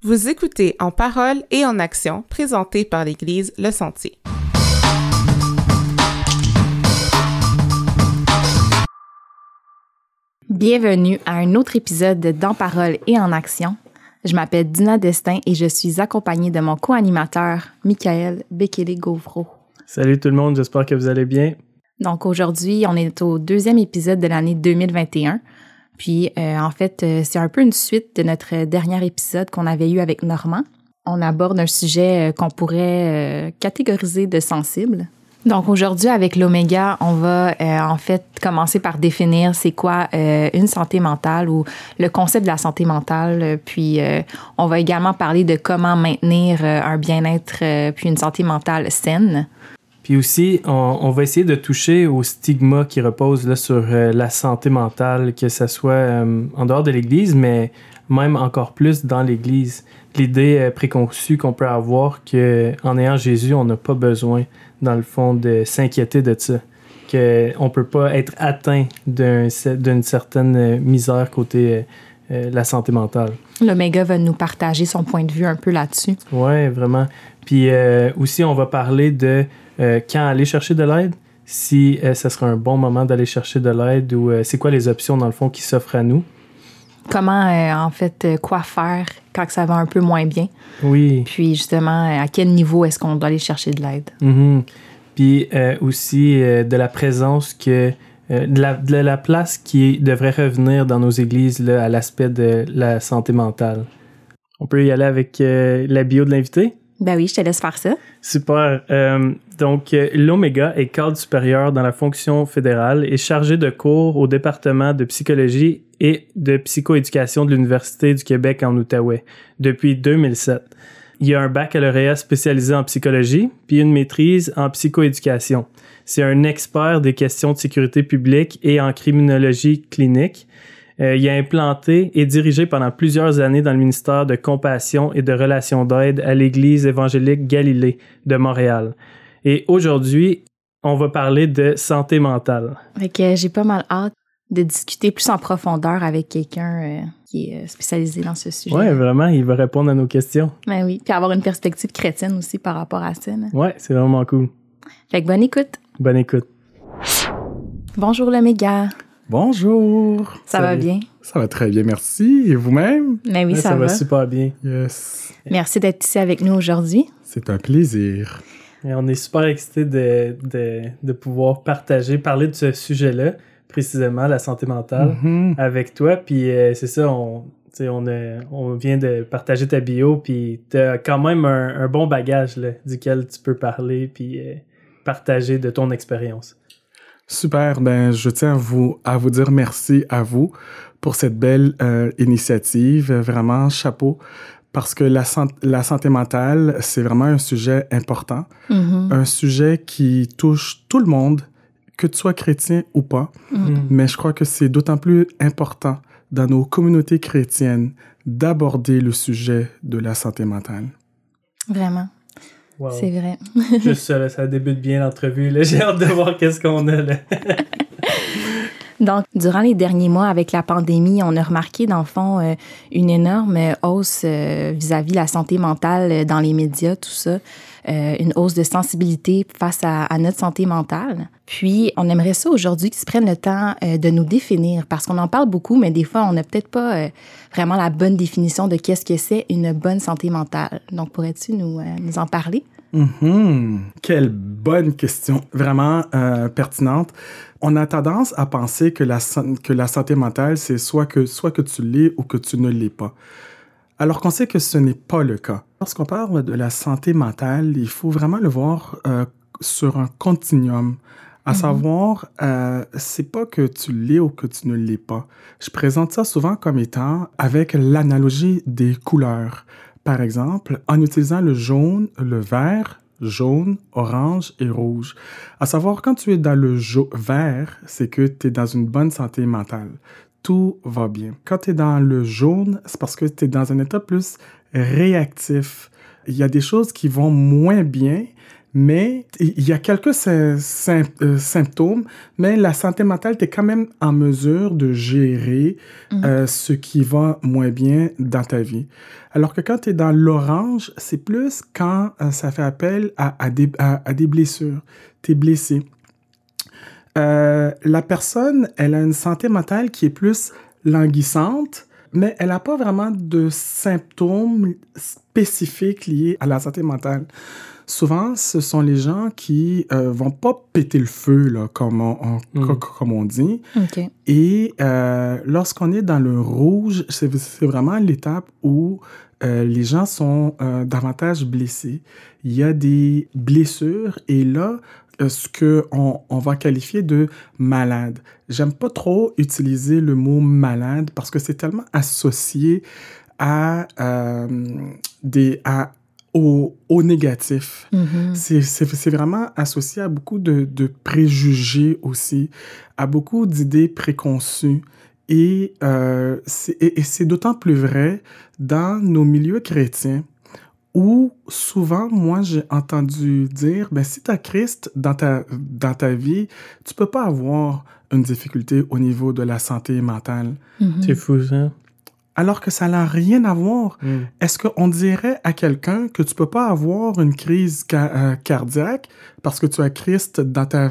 Vous écoutez En parole et en action, présenté par l'Église Le Sentier. Bienvenue à un autre épisode de Dans parole et en action. Je m'appelle Dina Destin et je suis accompagnée de mon co-animateur, Michael Bekele-Gauvreau. Salut tout le monde, j'espère que vous allez bien. Donc aujourd'hui, on est au deuxième épisode de l'année 2021. Puis, euh, en fait, euh, c'est un peu une suite de notre dernier épisode qu'on avait eu avec Normand. On aborde un sujet euh, qu'on pourrait catégoriser de sensible. Donc aujourd'hui, avec l'Oméga, on va en fait commencer par définir c'est quoi une santé mentale ou le concept de la santé mentale. puis on va également parler de comment maintenir un bien-être puis une santé mentale saine. Puis aussi, on, va essayer de toucher au stigma qui repose là, sur euh, la santé mentale, que ce soit euh, en dehors de l'Église, mais même encore plus dans l'Église. L'idée euh, préconçue qu'on peut avoir qu'en ayant Jésus, on n'a pas besoin, dans le fond, de s'inquiéter de ça. Qu'on ne peut pas être atteint d'une certaine misère côté la santé mentale. L'Oméga va nous partager son point de vue un peu là-dessus. Oui, vraiment. Puis aussi, on va parler de euh, quand aller chercher de l'aide, si euh, ce sera un bon moment d'aller chercher de l'aide ou euh, c'est quoi les options dans le fond qui s'offrent à nous? Comment, en fait, quoi faire quand ça va un peu moins bien? Oui. Puis justement, à quel niveau est-ce qu'on doit aller chercher de l'aide? Mm-hmm. Puis aussi de la présence que de la, de, la, place qui devrait revenir dans nos églises là, à l'aspect de la santé mentale. On peut y aller avec la bio de l'invité? Ben oui, je te laisse faire ça. Super. Euh, donc, euh, l'Oméga est cadre supérieur dans la fonction fédérale et chargé de cours au département de psychologie et de psychoéducation de l'Université du Québec en Outaouais depuis 2007. Il y a un baccalauréat spécialisé en psychologie, puis une maîtrise en psychoéducation. C'est un expert des questions de sécurité publique et en criminologie clinique. Euh, il a implanté et dirigé pendant plusieurs années dans le ministère de Compassion et de Relations d'aide à l'Église évangélique Galilée de Montréal. Et aujourd'hui, on va parler de santé mentale. Fait j'ai pas mal hâte de discuter plus en profondeur avec quelqu'un euh, qui est euh, spécialisé dans ce sujet. Oui, vraiment, il va répondre à nos questions. Ben oui, puis avoir une perspective chrétienne aussi par rapport à ça. Oui, c'est vraiment cool. Fait que bonne écoute. Bonne écoute. Bonjour le méga. Bonjour. Ça va bien? Ça va très bien, merci. Et vous-même? Mais ben oui, ça, ça va. super bien. Yes. Merci d'être ici avec nous aujourd'hui. C'est un plaisir. Et on est super excités de, de, de, pouvoir partager, parler de ce sujet-là, précisément la santé mentale, Mhm. avec toi. Puis euh, c'est ça, on, on, a- on vient de partager ta bio, puis tu as quand même un, un bon bagage là, duquel tu peux parler, puis euh, partager de ton expérience. Super. Ben, je tiens à vous, à vous dire merci à vous pour cette belle euh, initiative. Vraiment, chapeau. Parce que la, la santé mentale, c'est vraiment un sujet important. Mhm. Un sujet qui touche tout le monde, que tu sois chrétien ou pas. Mhm. Mais je crois que c'est d'autant plus important dans nos communautés chrétiennes d'aborder le sujet de la santé mentale. Vraiment, Wow. c'est vrai. Juste ça, là, ça débute bien l'entrevue. J'ai hâte de voir qu'est-ce qu'on a là. Donc, durant les derniers mois, avec la pandémie, on a remarqué, dans le fond, euh, une énorme hausse euh, vis-à-vis la santé mentale euh, dans les médias, tout ça. Une hausse de sensibilité face à, notre santé mentale. Puis, on aimerait ça aujourd'hui qu'ils prennent le temps de nous définir, parce qu'on en parle beaucoup, mais des fois, on n'a peut-être pas vraiment la bonne définition de qu'est-ce que c'est une bonne santé mentale. Donc, pourrais-tu nous en parler? Mhm. Quelle bonne question, vraiment euh, pertinente. On a tendance à penser que la, san- que la santé mentale, c'est soit que, soit que tu l'es ou que tu ne l'es pas. Alors qu'on sait que ce n'est pas le cas. Lorsqu'on parle de la santé mentale, il faut vraiment le voir euh, sur un continuum. À savoir, euh, c'est pas que tu l'es ou que tu ne l'es pas. Je présente ça souvent comme étant avec l'analogie des couleurs. Par exemple, en utilisant le jaune, le vert, jaune, orange et rouge. À savoir, quand tu es dans le vert, c'est que tu es dans une bonne santé mentale. Tout va bien. Quand tu es dans le jaune, c'est parce que tu es dans un état plus réactif. Il y a des choses qui vont moins bien, mais il y a quelques euh, symptômes, mais la santé mentale, tu es quand même en mesure de gérer euh, ce qui va moins bien dans ta vie. Alors que quand tu es dans l'orange, c'est plus quand euh, ça fait appel à, à des, à, à des blessures. Tu es blessé. Euh, la personne, elle a une santé mentale qui est plus languissante, mais elle n'a pas vraiment de symptômes spécifiques liés à la santé mentale. Souvent, ce sont les gens qui euh, vont pas péter le feu, là, comme, on, on- Mm. co- comme on dit. Et euh, lorsqu'on est dans le rouge, c'est vraiment l'étape où euh, les gens sont euh, davantage blessés. Il y a des blessures et là, ce que on, on va qualifier de malade. J'aime pas trop utiliser le mot malade parce que c'est tellement associé à euh, des à au, au négatif. Mhm. C'est- vraiment associé à beaucoup de, de préjugés aussi, à beaucoup d'idées préconçues. Et, euh, c'est- et, et c'est d'autant plus vrai dans nos milieux chrétiens où souvent, moi, j'ai entendu dire, ben, si tu as Christ dans ta, dans ta vie, tu peux pas avoir une difficulté au niveau de la santé mentale. Mhm. C'est fou, ça. Alors que ça n'a rien à voir Mm. est-ce qu'on dirait à quelqu'un que tu peux pas avoir une crise ca- euh, cardiaque parce que tu as Christ dans ta,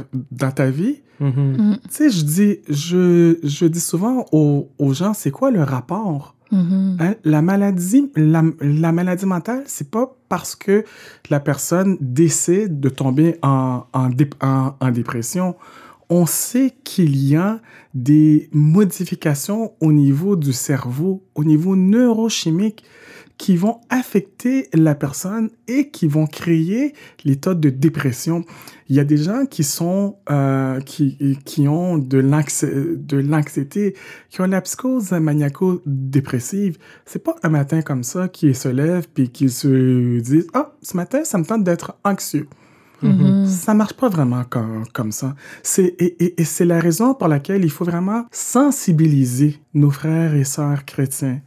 dans ta vie? Mhm. Mhm. Tu sais, je dis, je, je dis souvent aux, aux gens, c'est quoi le rapport? Mhm. Hein? La maladie, la, la maladie mentale, c'est pas parce que la personne décide de tomber en, en, dé- en, en dépression. On sait qu'il y a des modifications au niveau du cerveau, au niveau neurochimique, qui vont affecter la personne et qui vont créer l'état de dépression. Il y a des gens qui sont euh, qui, qui ont de l'anxi- de l'anxiété, qui ont la psychose maniaco-dépressive. C'est pas un matin comme ça qui se lève puis qui se disent ah ce matin ça me tente d'être anxieux. Mhm. Ça marche pas vraiment comme, comme ça. C'est, et, et- c'est la raison pour laquelle il faut vraiment sensibiliser nos frères et sœurs chrétiens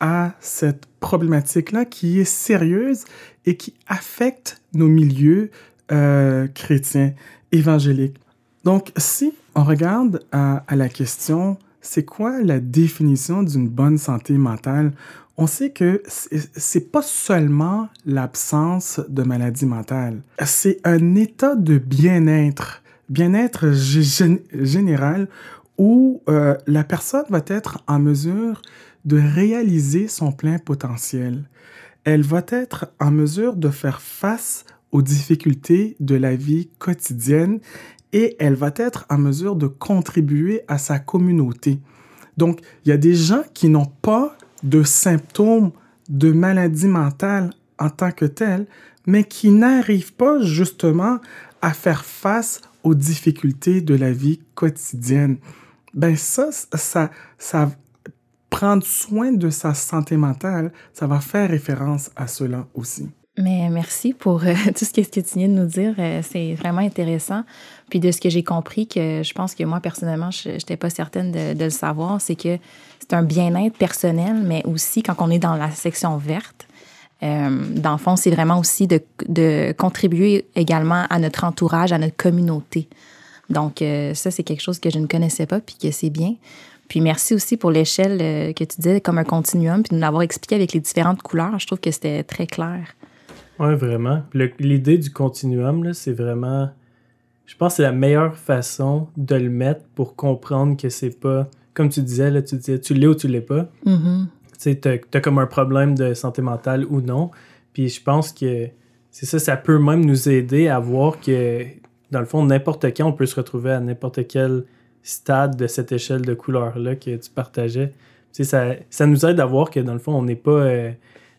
à cette problématique-là qui est sérieuse et qui affecte nos milieux euh, chrétiens évangéliques. Donc, si on regarde à la question, c'est quoi la définition d'une bonne santé mentale? On sait que c'est pas seulement l'absence de maladie mentale. C'est un état de bien-être, bien-être gé- gén- général où euh, la personne va être en mesure de réaliser son plein potentiel. Elle va être en mesure de faire face aux difficultés de la vie quotidienne et elle va être en mesure de contribuer à sa communauté. Donc, il y a des gens qui n'ont pas de symptômes de maladie mentale en tant que telle, mais qui n'arrivent pas justement à faire face aux difficultés de la vie quotidienne. Ben ça, ça, ça, prendre soin de sa santé mentale, ça va faire référence à cela aussi. Mais merci pour euh, tout ce que, tu viens de nous dire. Euh, c'est vraiment intéressant. Puis de ce que j'ai compris, que je pense que moi, personnellement, je n'étais pas certaine de le savoir, c'est que c'est un bien-être personnel, mais aussi quand on est dans la section verte, euh, dans le fond, c'est vraiment aussi de, contribuer également à notre entourage, à notre communauté. Donc, euh, ça, c'est quelque chose que je ne connaissais pas, puis que c'est bien. Puis merci aussi pour l'échelle euh, que tu disais comme un continuum, puis de nous l'avoir expliqué avec les différentes couleurs. Je trouve que c'était très clair. Oui, vraiment. L'idée du continuum, c'est vraiment. Je pense que c'est la meilleure façon de le mettre pour comprendre que c'est pas. Comme tu disais, là, tu disais, tu l'es ou tu l'es pas. Mhm. Tu sais, t'as comme un problème de santé mentale ou non. Puis je pense que c'est ça, ça peut même nous aider à voir que, dans le fond, n'importe quand, on peut se retrouver à n'importe quel stade de cette échelle de couleurs-là que tu partageais. Tu sais, ça, ça nous aide à voir que, dans le fond, on n'est pas... euh,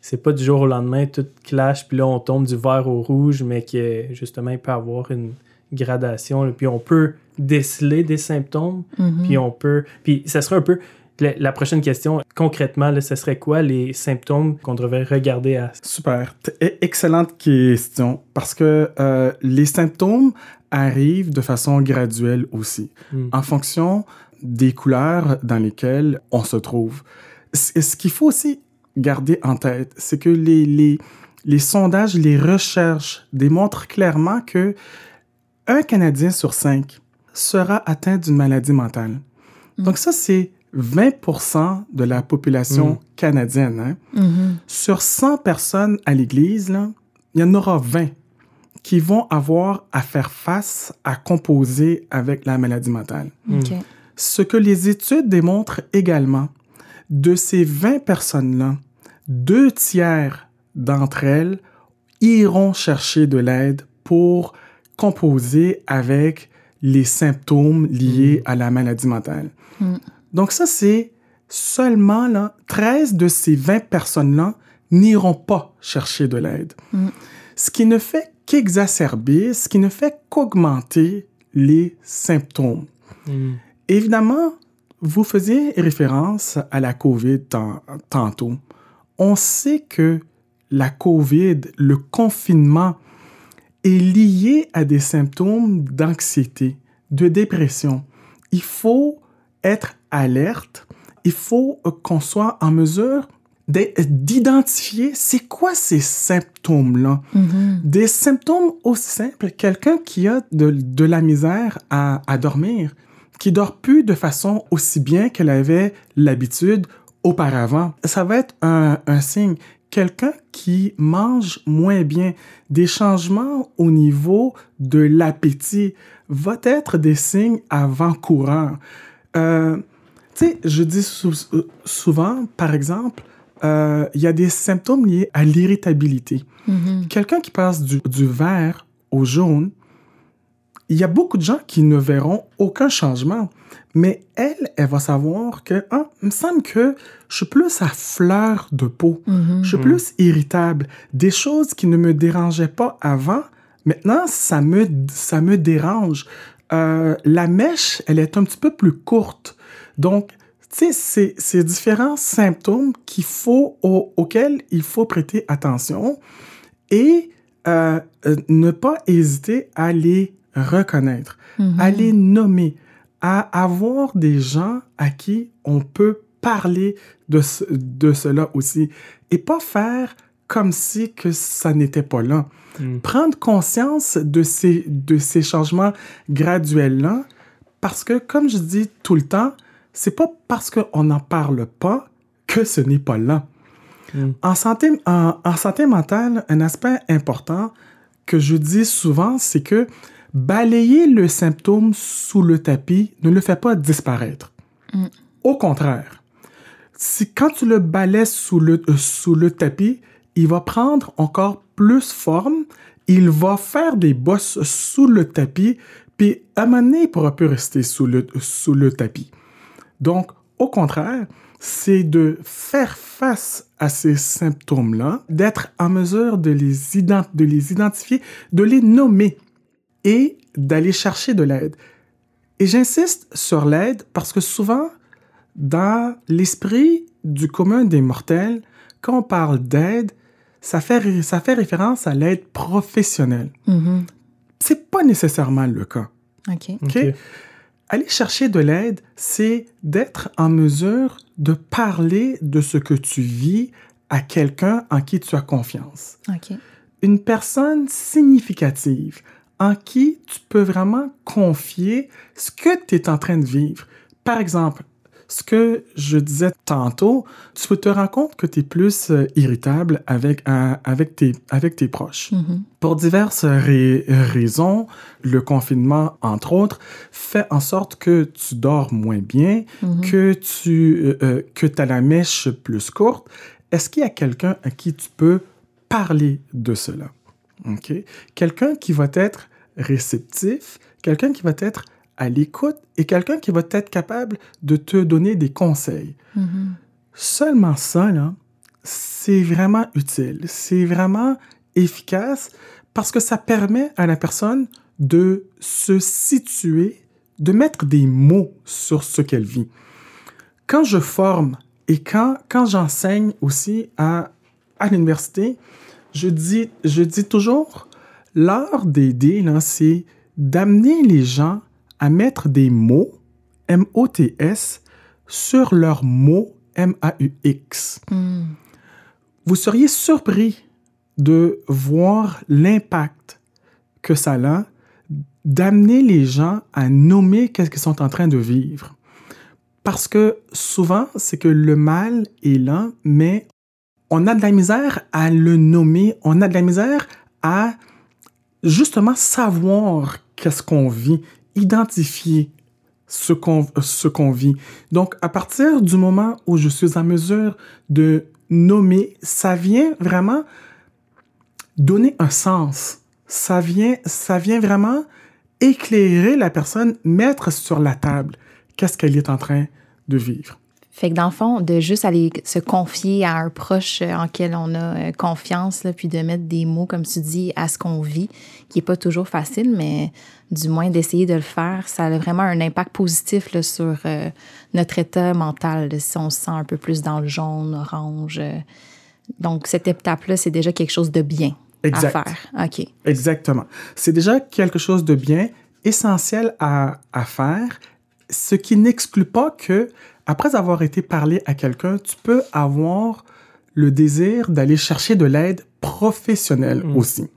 c'est pas du jour au lendemain, tout clash, puis là, on tombe du vert au rouge, mais que, justement, il peut y avoir une gradation. là. Puis on peut déceler des symptômes, Mhm. puis on peut... Puis ça serait un peu... La, la prochaine question, concrètement, là, ce serait quoi les symptômes qu'on devrait regarder à... Super. E- Excellente question. Parce que euh, les symptômes arrivent de façon graduelle aussi, Hmm. en fonction des couleurs dans lesquelles on se trouve. C- Ce qu'il faut aussi garder en tête, c'est que les, les, les sondages, les recherches démontrent clairement que un Canadien sur cinq sera atteint d'une maladie mentale. Donc ça, c'est 20% de la population canadienne. hein. Mhm. Sur 100 personnes à l'église, là, il y en aura 20 qui vont avoir à faire face à composer avec la maladie mentale. OK. Ce que les études démontrent également, de ces 20 personnes-là, deux tiers d'entre elles iront chercher de l'aide pour composer avec les symptômes liés à la maladie mentale. Mm. Donc ça, c'est seulement là, 13 de ces 20 personnes-là n'iront pas chercher de l'aide. Mm. Ce qui ne fait qu'exacerber, ce qui ne fait qu'augmenter les symptômes. Mm. Évidemment, vous faisiez référence à la COVID tan- tantôt. On sait que la COVID, le confinement, est lié à des symptômes d'anxiété, de dépression. Il faut être alerte. Il faut euh, qu'on soit en mesure d'e- d'identifier c'est quoi ces symptômes-là. Mhm. Des symptômes aussi simples, quelqu'un qui a de, de la misère à, à dormir, qui dort plus de façon aussi bien qu'elle avait l'habitude auparavant. Ça va être un, un signe. Quelqu'un qui mange moins bien, des changements au niveau de l'appétit, va être des signes avant-coureurs. Euh, tu sais, je dis sou- souvent, par exemple, euh, il y a des symptômes liés à l'irritabilité. Mhm. Quelqu'un qui passe du, du vert au jaune, il y a beaucoup de gens qui ne verront aucun changement. Mais elle, elle va savoir que, ah, il me semble que je suis plus à fleur de peau. Mhm. Je suis plus irritable. Des choses qui ne me dérangeaient pas avant, maintenant, ça me, ça me dérange. Euh, la mèche, elle est un petit peu plus courte. Donc, tu sais, c'est ces différents symptômes qu'il faut, au- auxquels il faut prêter attention et euh, euh, ne pas hésiter à les reconnaître, Mhm. à les nommer, à avoir des gens à qui on peut parler de, ce- de cela aussi et pas faire comme si que ça n'était pas là. Mm. Prendre conscience de ces, de ces changements graduels-là parce que, comme je dis tout le temps, c'est pas parce qu'on n'en parle pas que ce n'est pas là. Mm. En, santé, en, en santé mentale, un aspect important que je dis souvent, c'est que balayer le symptôme sous le tapis ne le fait pas disparaître. Mm. Au contraire, si quand tu le balais sous le, euh, sous le tapis, il va prendre encore plus forme, il va faire des bosses sous le tapis, puis à un moment donné, il pourra plus rester sous le, sous le tapis. Donc, au contraire, c'est de faire face à ces symptômes-là, d'être en mesure de les, ident- de les identifier, de les nommer et d'aller chercher de l'aide. Et j'insiste sur l'aide parce que souvent, dans l'esprit du commun des mortels, quand on parle d'aide, ça fait, ça fait référence à l'aide professionnelle. Mhm. C'est pas nécessairement le cas. OK? OK? Aller chercher de l'aide, c'est d'être en mesure de parler de ce que tu vis à quelqu'un en qui tu as confiance. OK. Une personne significative en qui tu peux vraiment confier ce que tu es en train de vivre. Par exemple, ce que je disais tantôt, tu peux te rendre compte que tu es plus euh, irritable avec, avec, tes, avec tes proches. Mhm. Pour diverses rai- raisons, le confinement, entre autres, fait en sorte que tu dors moins bien, Mhm. que tu euh, euh, que as la mèche plus courte. Est-ce qu'il y a quelqu'un à qui tu peux parler de cela? Quelqu'un qui va être réceptif, quelqu'un qui va être à l'écoute et quelqu'un qui va être capable de te donner des conseils. Mhm. Seulement ça, c'est vraiment utile. C'est vraiment efficace parce que ça permet à la personne de se situer, de mettre des mots sur ce qu'elle vit. Quand je forme et quand, quand j'enseigne aussi à, à l'université, je dis, je dis toujours, l'art d'aider, c'est d'amener les gens à mettre des mots, M-O-T-S, sur leurs mots, M-A-U-X. Mhm. Vous seriez surpris de voir l'impact que ça a d'amener les gens à nommer qu'est-ce qu'ils sont en train de vivre. Parce que souvent, c'est que le mal est là, mais on a de la misère à le nommer, on a de la misère à justement savoir qu'est-ce qu'on vit, identifier ce qu'on vit. Donc à partir du moment où je suis en mesure de nommer, ça vient vraiment donner un sens. Ça vient vraiment éclairer la personne, mettre sur la table qu'est-ce qu'elle est en train de vivre. Fait que dans le fond, de juste aller se confier à un proche en quel on a euh, confiance, là, puis de mettre des mots, comme tu dis, à ce qu'on vit, qui n'est pas toujours facile, mais du moins d'essayer de le faire, ça a vraiment un impact positif là, sur euh, notre état mental, si on se sent un peu plus dans le jaune, orange. Euh. Donc, cette étape-là, c'est déjà quelque chose de bien à faire. OK. Exactement. C'est déjà quelque chose de bien, essentiel à, à faire, ce qui n'exclut pas que après avoir été parlé à quelqu'un, tu peux avoir le désir d'aller chercher de l'aide professionnelle mm. aussi.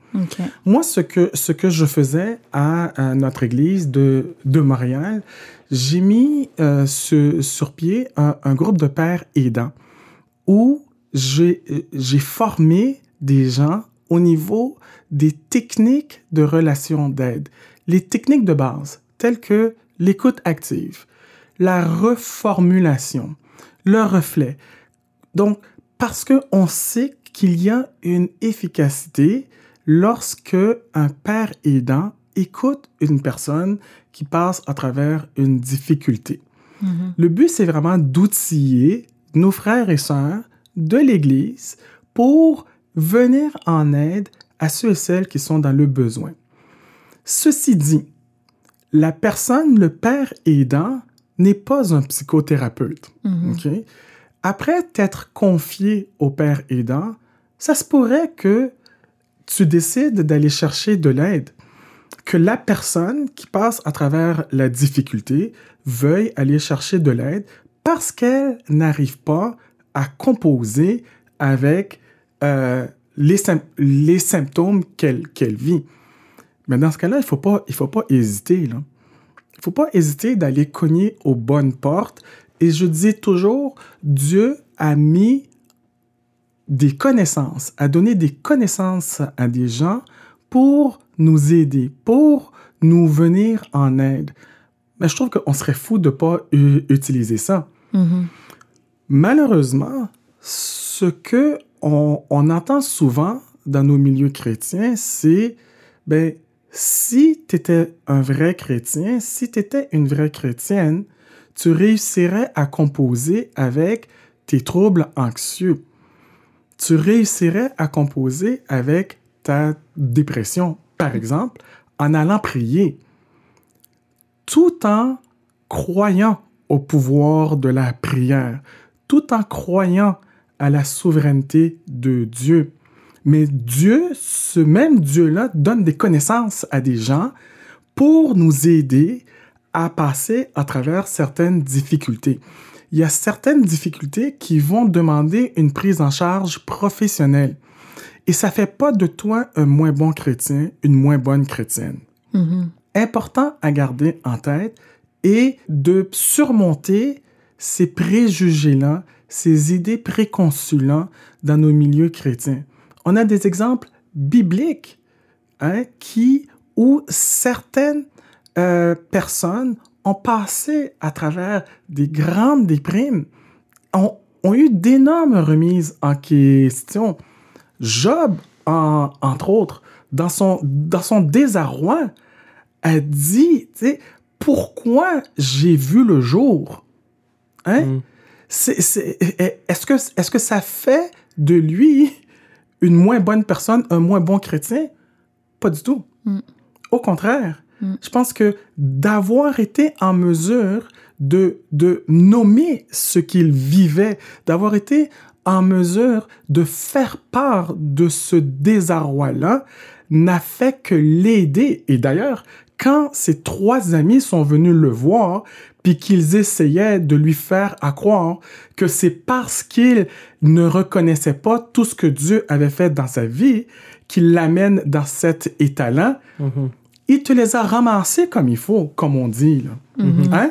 Moi, ce que, ce que je faisais à, notre église de, de Montréal, j'ai mis euh, sur pied un, un, groupe de pères aidants où j'ai formé des gens au niveau des techniques de relation d'aide, les techniques de base, telles que l'écoute active, la reformulation, le reflet. Donc, parce qu'on sait qu'il y a une efficacité lorsque un père aidant écoute une personne qui passe à travers une difficulté. Mm-hmm. Le but, c'est vraiment d'outiller nos frères et sœurs de l'Église pour venir en aide à ceux et celles qui sont dans le besoin. Ceci dit, la personne, le père aidant, n'est pas un psychothérapeute. Mhm. Après t'être confié au père aidant, ça se pourrait que tu décides d'aller chercher de l'aide, que la personne qui passe à travers la difficulté veuille aller chercher de l'aide parce qu'elle n'arrive pas à composer avec euh, les, les, symptômes qu'elle vit. Mais dans ce cas-là, il ne faut, pas, faut pas hésiter. Là. Il faut pas hésiter d'aller cogner aux bonnes portes. Et je dis toujours, Dieu a mis des connaissances, a donné des connaissances à des gens pour nous aider, pour nous venir en aide. Mais je trouve qu'on serait fou de ne pas utiliser ça. Mm-hmm. Malheureusement, ce que on, on, entend souvent dans nos milieux chrétiens, c'est ben si tu étais un vrai chrétien, si tu étais une vraie chrétienne, tu réussirais à composer avec tes troubles anxieux. Tu réussirais à composer avec ta dépression, par exemple, en allant prier, tout en croyant au pouvoir de la prière, tout en croyant à la souveraineté de Dieu. Mais Dieu, ce même Dieu-là, donne des connaissances à des gens pour nous aider à passer à travers certaines difficultés. Il y a certaines difficultés qui vont demander une prise en charge professionnelle. Et ça fait pas de toi un moins bon chrétien, une moins bonne chrétienne. Mm-hmm. Important à garder en tête et de surmonter ces préjugés-là, ces idées préconçues-là dans nos milieux chrétiens on a des exemples bibliques hein, qui, où certaines euh, personnes ont passé à travers des grandes déprimes, ont, ont eu d'énormes remises en question. Job, entre autres, dans son, dans son désarroi, a dit, pourquoi j'ai vu le jour? Hein? Mm. Est-ce que, est que ça fait de lui une moins bonne personne, un moins bon chrétien? Pas du tout. Mm. Au contraire, mm. je pense que d'avoir été en mesure de, de nommer ce qu'il vivait, d'avoir été en mesure de faire part de ce désarroi-là, n'a fait que l'aider. Et d'ailleurs, quand ses trois amis sont venus le voir, puis qu'ils essayaient de lui faire à croire que c'est parce qu'il ne reconnaissait pas tout ce que Dieu avait fait dans sa vie qu'il l'amène dans cet état-là. Mhm. Il te les a ramassés comme il faut, comme on dit, là. Hein?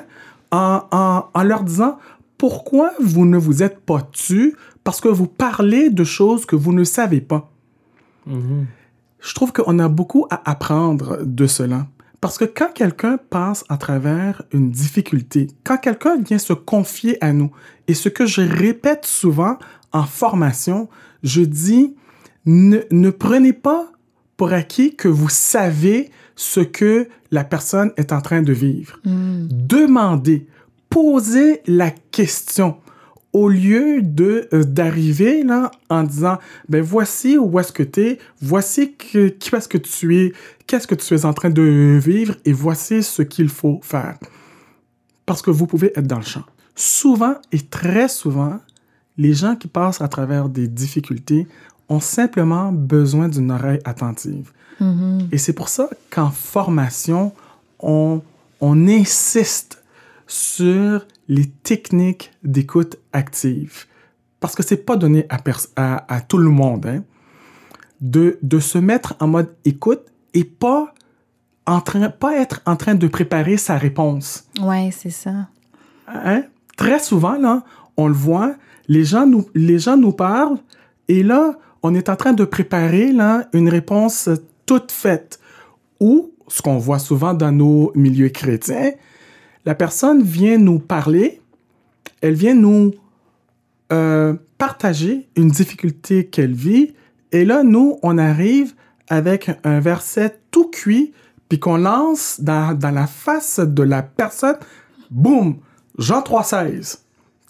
En, en- en leur disant, pourquoi vous ne vous êtes pas tu parce que vous parlez de choses que vous ne savez pas? Mhm. Je trouve qu'on a beaucoup à apprendre de cela. Parce que quand quelqu'un passe à travers une difficulté, quand quelqu'un vient se confier à nous, et ce que je répète souvent en formation, je dis, ne, ne prenez pas pour acquis que vous savez ce que la personne est en train de vivre. Demandez, posez la question au lieu de euh, d'arriver là en disant ben voici où est-ce que tu es, voici que, qui est-ce que tu es, qu'est-ce que tu es en train de vivre et voici ce qu'il faut faire. Parce que vous pouvez être dans le champ. Souvent et très souvent, les gens qui passent à travers des difficultés ont simplement besoin d'une oreille attentive. Et c'est pour ça qu'en formation, on, on insiste sur les techniques d'écoute active. Parce que c'est pas donné à, pers- à, à tout le monde hein, de, de se mettre en mode écoute et pas, en train, pas être en train de préparer sa réponse. Ouais, c'est ça. Hein? Très souvent, là, on le voit, les gens, nous, les gens nous parlent et là, on est en train de préparer là, une réponse toute faite. Ou, ce qu'on voit souvent dans nos milieux chrétiens, la personne vient nous parler, elle vient nous euh, partager une difficulté qu'elle vit, et là, nous, on arrive avec un verset tout cuit, puis qu'on lance dans, dans la face de la personne, boum, Jean 3,16.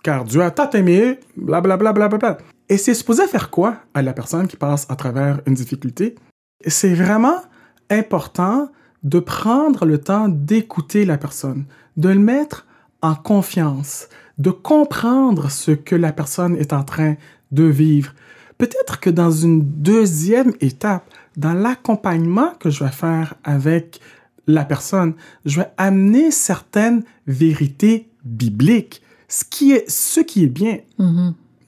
Car Dieu a tant aimé, blablabla. Bla, bla, bla. Et c'est supposé faire quoi à la personne qui passe à travers une difficulté? C'est vraiment important de prendre le temps d'écouter la personne, de le mettre en confiance, de comprendre ce que la personne est en train de vivre. Peut-être que dans une deuxième étape, dans l'accompagnement que je vais faire avec la personne, je vais amener certaines vérités bibliques, ce qui est, ce qui est bien.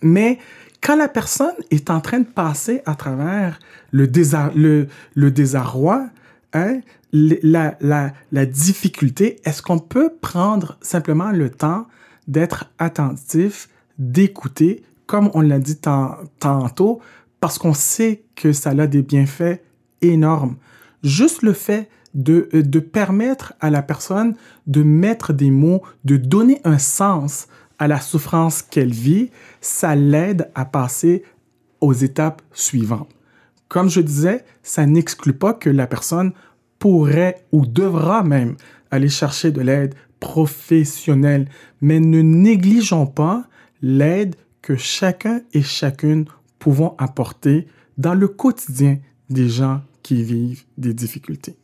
Mais quand la personne est en train de passer à travers le, désar- le, le désarroi, hein, la, difficulté, est-ce qu'on peut prendre simplement le temps d'être attentif, d'écouter, comme on l'a dit tan- tantôt, parce qu'on sait que ça a des bienfaits énormes. Juste le fait de, euh, de permettre à la personne de mettre des mots, de donner un sens à la souffrance qu'elle vit, ça l'aide à passer aux étapes suivantes. Comme je disais, ça n'exclut pas que la personne pourrait ou devra même aller chercher de l'aide professionnelle, mais ne négligeons pas l'aide que chacun et chacune pouvons apporter dans le quotidien des gens qui vivent des difficultés.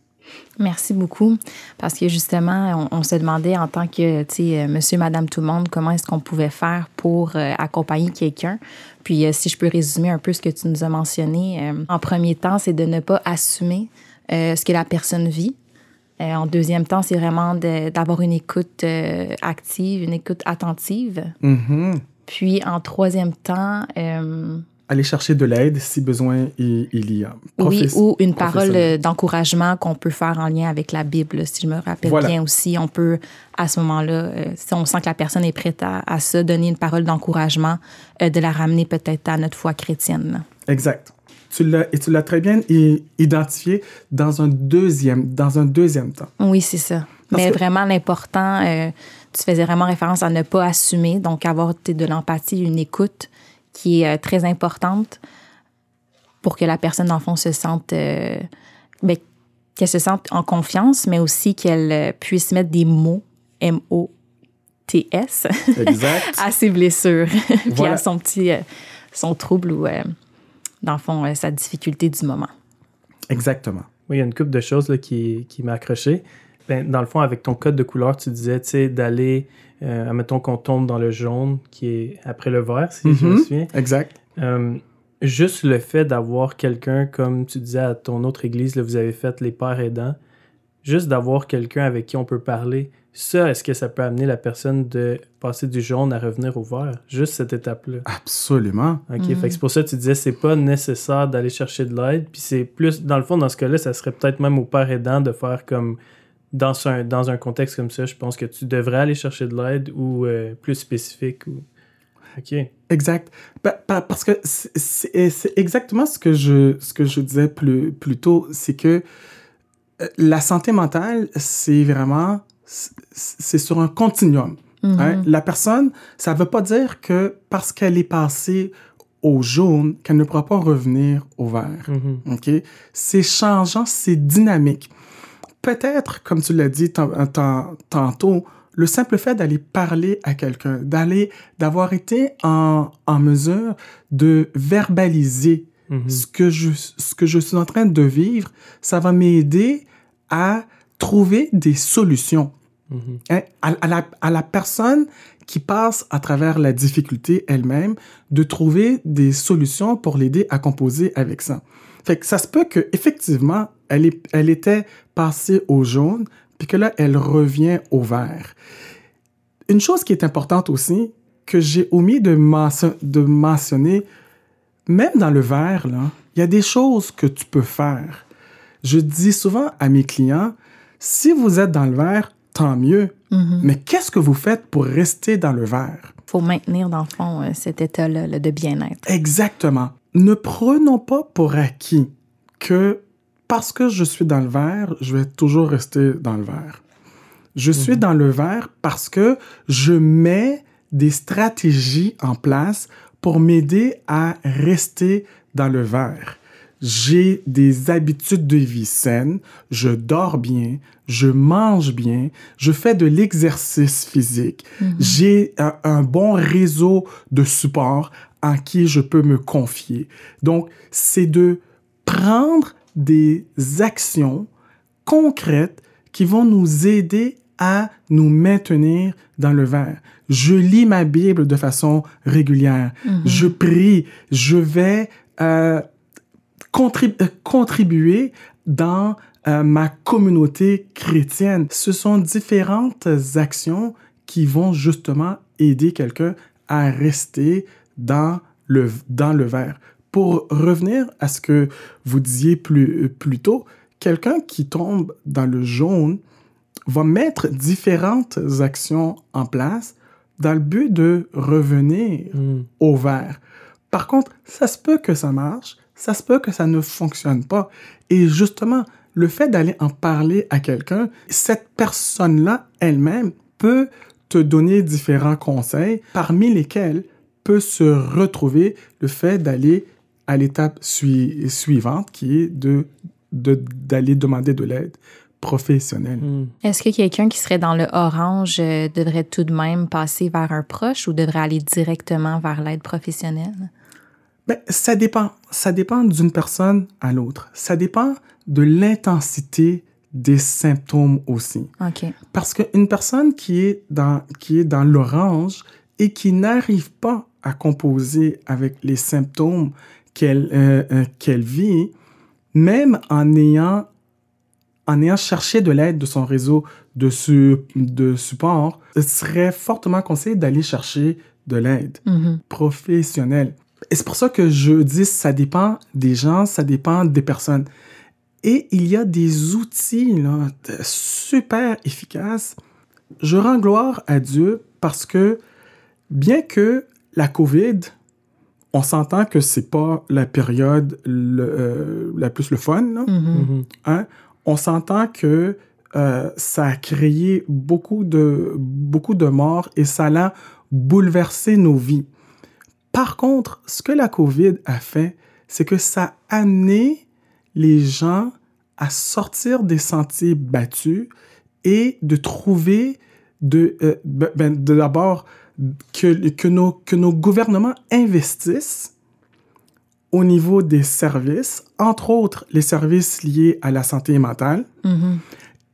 Merci beaucoup. Parce que justement, on, on se demandait en tant que, euh, monsieur, madame, tout le monde, comment est-ce qu'on pouvait faire pour euh, accompagner quelqu'un. Puis, euh, si je peux résumer un peu ce que tu nous as mentionné, en premier temps, c'est de ne pas assumer euh, ce que la personne vit. Euh, en deuxième temps, c'est vraiment d'avoir une écoute euh, active, une écoute attentive. Mhm. Puis, en troisième temps, Aller chercher de l'aide si besoin il, il y a. Oui, ou une parole d'encouragement qu'on peut faire en lien avec la Bible. Si je me rappelle Voilà. bien aussi, on peut, à ce moment-là, si on sent que la personne est prête à, à se donner une parole d'encouragement, de la ramener peut-être à notre foi chrétienne. Exact. Tu l'as, et tu l'as très bien identifié dans un deuxième, dans un deuxième temps. Oui, c'est ça. Parce Mais que- vraiment, l'important, euh, tu faisais vraiment référence à ne pas assumer, donc avoir de l'empathie, une écoute qui est euh, très importante pour que la personne, dans le fond, se sente, euh, ben, qu'elle se sente en confiance, mais aussi qu'elle puisse mettre des mots, M-O-T-S, Exact. à ses blessures, puis Voilà. à son petit, son trouble ou, dans le fond, euh, sa difficulté du moment. Exactement. Oui, il y a une couple de choses là, qui, qui m'a accroché. Ben, dans le fond, avec ton code de couleur, tu disais, tu sais, d'aller, euh, admettons qu'on tombe dans le jaune, qui est après le vert, si je me Mhm. souviens. Exact. Euh, juste le fait d'avoir quelqu'un, comme tu disais à ton autre église, là, vous avez fait les pères aidants, juste d'avoir quelqu'un avec qui on peut parler, ça, est-ce que ça peut amener la personne de passer du jaune à revenir au vert? Juste cette étape-là. Absolument. OK, fait que c'est pour ça que tu disais c'est pas nécessaire d'aller chercher de l'aide, puis c'est plus, dans le fond, dans ce cas-là, ça serait peut-être même au père aidant de faire comme, dans un, dans un contexte comme ça, je pense que tu devrais aller chercher de l'aide ou euh, plus spécifique. Ou... OK. Exact. Pa- pa- parce que c'est exactement ce que je, ce que je disais plus, plus tôt, c'est que euh, la santé mentale, c'est vraiment, c'est- sur un continuum. Hein? La personne, ça ne veut pas dire que parce qu'elle est passée au jaune, qu'elle ne pourra pas revenir au vert. OK? C'est changeant, c'est dynamique. Peut-être, comme tu l'as dit tan- tantôt, le simple fait d'aller parler à quelqu'un, d'aller, d'avoir été en, en mesure de verbaliser Mhm. ce, que je, ce que je suis en train de vivre, ça va m'aider à trouver des solutions. Mhm. Hein, à, la, personne qui passe à travers la difficulté elle-même, de trouver des solutions pour l'aider à composer avec ça. Fait que ça se peut que effectivement, elle, elle était passée au jaune, puis que là, elle revient au vert. Une chose qui est importante aussi, que j'ai omis de, de mentionner, même dans le vert, il y a des choses que tu peux faire. Je dis souvent à mes clients, si vous êtes dans le vert, tant mieux. Mhm. Mais qu'est-ce que vous faites pour rester dans le vert? faut maintenir, dans le fond, euh, cet état-là là, de bien-être. Exactement. Ne prenons pas pour acquis que parce que je suis dans le vert, je vais toujours rester dans le vert. Je suis dans le vert parce que je mets des stratégies en place pour m'aider à rester dans le vert. J'ai des habitudes de vie saines, je dors bien, je mange bien, je fais de l'exercice physique, j'ai un, un bon réseau de support en qui je peux me confier. Donc, c'est de prendre des actions concrètes qui vont nous aider à nous maintenir dans le vert. Je lis ma Bible de façon régulière. Je prie. Je vais euh, euh, contribuer dans euh, ma communauté chrétienne. Ce sont différentes actions qui vont justement aider quelqu'un à rester dans le, dans le vert. Pour revenir à ce que vous disiez plus, plus tôt, quelqu'un qui tombe dans le jaune va mettre différentes actions en place dans le but de revenir Mhm. au vert. Par contre, ça se peut que ça marche, ça se peut que ça ne fonctionne pas. Et justement, le fait d'aller en parler à quelqu'un, cette personne-là elle-même peut te donner différents conseils, parmi lesquels peut se retrouver le fait d'aller à l'étape sui- suivante, qui est de de- d'aller demander de l'aide professionnelle. Mhm. Est-ce que quelqu'un qui serait dans le orange euh, devrait tout de même passer vers un proche ou devrait aller directement vers l'aide professionnelle? Ben, ça dépend. Ça dépend d'une personne à l'autre. Ça dépend de l'intensité des symptômes aussi. Parce qu'une personne qui est dans, qui est dans l'orange et qui n'arrive pas à composer avec les symptômes qu'elle euh, euh, qu'elle vit, même en ayant, en ayant cherché de l'aide de son réseau de, su- de support, ce serait fortement conseillé d'aller chercher de l'aide Mhm. professionnelle. Et c'est pour ça que je dis ça dépend des gens, ça dépend des personnes. Et il y a des outils là, de- super efficaces. Je rends gloire à Dieu parce que bien que la COVID, on s'entend que c'est pas la période le- euh, la plus le fun, là, Mhm. Mhm. hein, on s'entend que euh, ça a créé beaucoup de, beaucoup de morts et ça a bouleversé nos vies. Par contre, ce que la COVID a fait, c'est que ça a amené les gens à sortir des sentiers battus et de trouver de, euh, ben- ben, de d'abord que, que, nos, que nos gouvernements investissent au niveau des services, entre autres les services liés à la santé mentale, Mhm.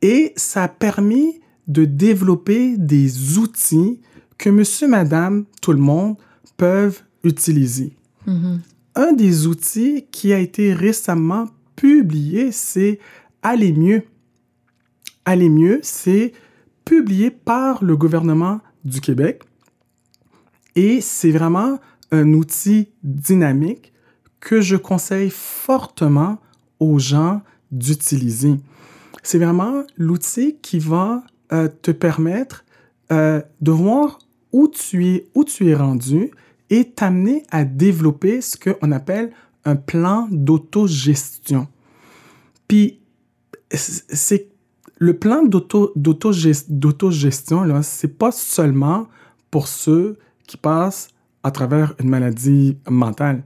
et ça a permis de développer des outils que monsieur, madame, tout le monde peuvent utiliser. Mhm. Un des outils qui a été récemment publié, c'est Aller mieux. Aller mieux, c'est publié par le gouvernement du Québec et c'est vraiment un outil dynamique que je conseille fortement aux gens d'utiliser. C'est vraiment l'outil qui va euh, te permettre euh, de voir où tu es, où tu es rendu et t'amener à développer ce qu'on appelle un plan d'autogestion. Puis, c'est le plan d'autogestion, là, c'est pas seulement pour ceux qui passent à travers une maladie mentale.